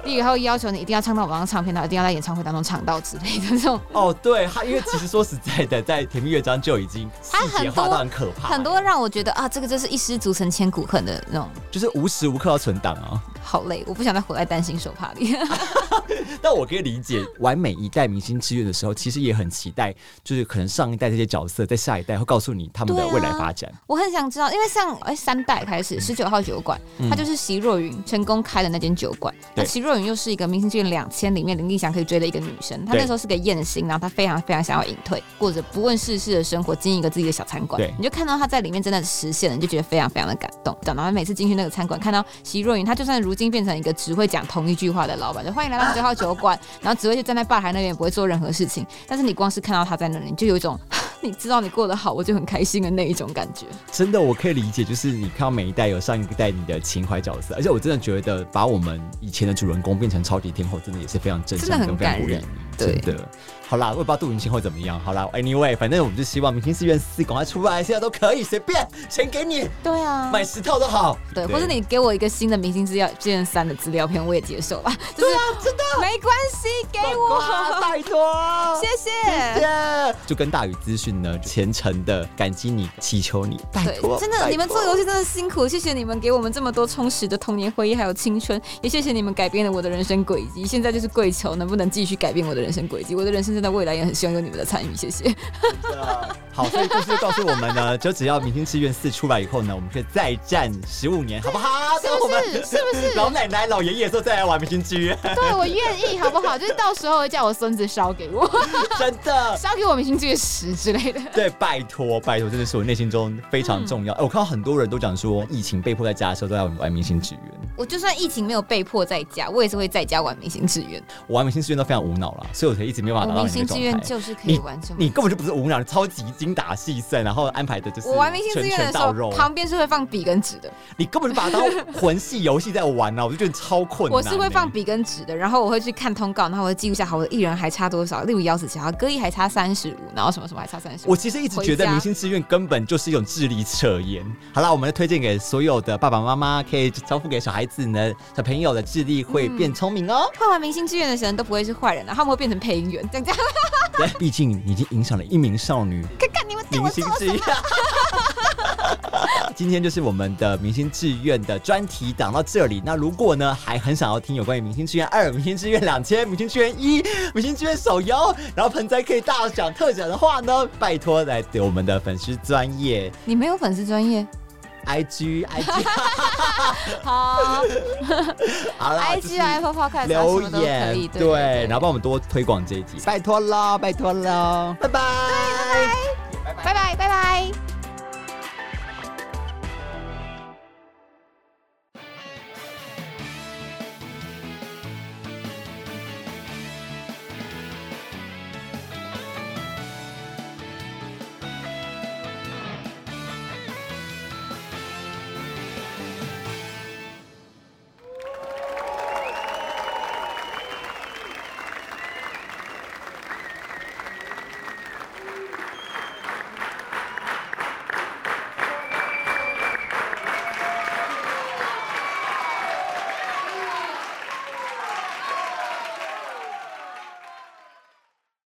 [SPEAKER 2] 第以后要求你一定要唱到某张唱片，他一定要在演唱会当中唱到之类的这种。
[SPEAKER 1] 哦，对，他因为其实说实在的，在《甜蜜乐章》就已经细节化到很可怕，
[SPEAKER 2] 很多让我觉得啊，这个真是一失足成千古恨的那种，
[SPEAKER 1] 就是无时无刻要存档啊。
[SPEAKER 2] 好累，我不想再活在担心手帕里。
[SPEAKER 1] 但我可以理解，完每一代明星志愿的时候，其实也很期待，就是可能上一代这些角色在下一代会告诉你他们的未来发展。
[SPEAKER 2] 我很想知道，因为像哎三代开始十九号酒馆，它就是席若云成功开的那间酒馆。那席若云又是一个明星志愿两千里面林立祥可以追的一个女生，她那时候是个艳星，然后她非常非常想要隐退，过着不问世事的生活，经营一个自己的小餐馆。你就看到她在里面真的实现了，你就觉得非常非常的感动。讲到每次进去那个餐馆，看到席若云，她就算如今变成一个只会讲同一句话的老板，就欢迎来到十九号酒馆，然后只会就站在吧台那边，不会做任何事情。但是你光是看到他在那里，就有一种 你知道你过得好，我就很开心的那一种感觉。
[SPEAKER 1] 真的，我可以理解，就是你看到每一代有上一代你的情怀角色，而且我真的觉得把我们以前的主人公变成超级天后，真的也是非常真诚，
[SPEAKER 2] 很感人。
[SPEAKER 1] 真的。好啦，我也不知道杜云清会怎么样。好啦，Anyway，反正我们就希望明星志愿四赶快出来，现在都可以随便，钱给你。
[SPEAKER 2] 对啊，
[SPEAKER 1] 买十套都好。
[SPEAKER 2] 对，或者你给我一个新的明星资料志愿三的资料片，我也接受吧。
[SPEAKER 1] 对啊，真的
[SPEAKER 2] 没关系，给我，
[SPEAKER 1] 拜托，
[SPEAKER 2] 谢谢，谢
[SPEAKER 1] 谢。就跟大宇资讯呢，虔诚的感激你，祈求你，拜托。
[SPEAKER 2] 真的，你们做游戏真的辛苦，谢谢你们给我们这么多充实的童年回忆，还有青春，也谢谢你们改变了我的人生轨迹。现在就是跪求能不能继续改变我的人生轨迹，我的人生真的未来也很希望有。你们的参与，谢谢。
[SPEAKER 1] 好，所以就是告诉我们呢，就只要明星志愿四出来以后呢，我们可以再战十五年，好不好？
[SPEAKER 2] 是不是？是不是？
[SPEAKER 1] 老奶奶、老爷爷说再来玩明星志愿，
[SPEAKER 2] 对我愿意，好不好？就是到时候叫我孙子烧给我，
[SPEAKER 1] 真的
[SPEAKER 2] 烧给我明星志愿十之类的。
[SPEAKER 1] 对，拜托，拜托，真的是我内心中非常重要。哎，我看到很多人都讲说，疫情被迫在家的时候都在玩明星志愿。
[SPEAKER 2] 我就算疫情没有被迫在家，我也是会在家玩明星志愿。
[SPEAKER 1] 我玩明星志愿都非常无脑了，所以我才一直没有办法到
[SPEAKER 2] 明星志愿就是可以完成。
[SPEAKER 1] 你根本就不是无脑，超级精打细算，然后安排的就是
[SPEAKER 2] 我玩明星志愿的时候，旁边是会放笔跟纸的。
[SPEAKER 1] 你根本就把它当魂系游戏在玩呢，我就觉得超困难。
[SPEAKER 2] 我是会放笔跟纸的，然后我会去看通告，然后我会记录下好我的艺人还差多少，例如姚子乔歌艺还差三十五，然后什么什么还差三十。
[SPEAKER 1] 我其实一直觉得明星志愿根本就是一种智力测验。好了，我们推荐给所有的爸爸妈妈，可以交付给小孩子呢，小朋友的智力会变聪明哦。
[SPEAKER 2] 会玩明星志愿的人都不会是坏人，然后他们会变成配音员，这样。
[SPEAKER 1] 对，毕竟已经影响了一名少女。
[SPEAKER 2] 看看你们明星志愿。
[SPEAKER 1] 今天就是我们的明星志愿的专题讲到这里。那如果呢，还很想要听有关于明星志愿二、明星志愿两千、明星志愿一、明星志愿手游，然后盆栽可以大奖特奖的话呢，拜托来给我们的粉丝专业。
[SPEAKER 2] 你没有粉丝专业
[SPEAKER 1] I G I G，
[SPEAKER 2] 好，
[SPEAKER 1] 好了
[SPEAKER 2] ，I G Apple Podcast
[SPEAKER 1] 留言对，然后帮我们多推广这一集，拜托了，拜托了，拜拜，
[SPEAKER 2] 拜拜，拜拜，拜拜。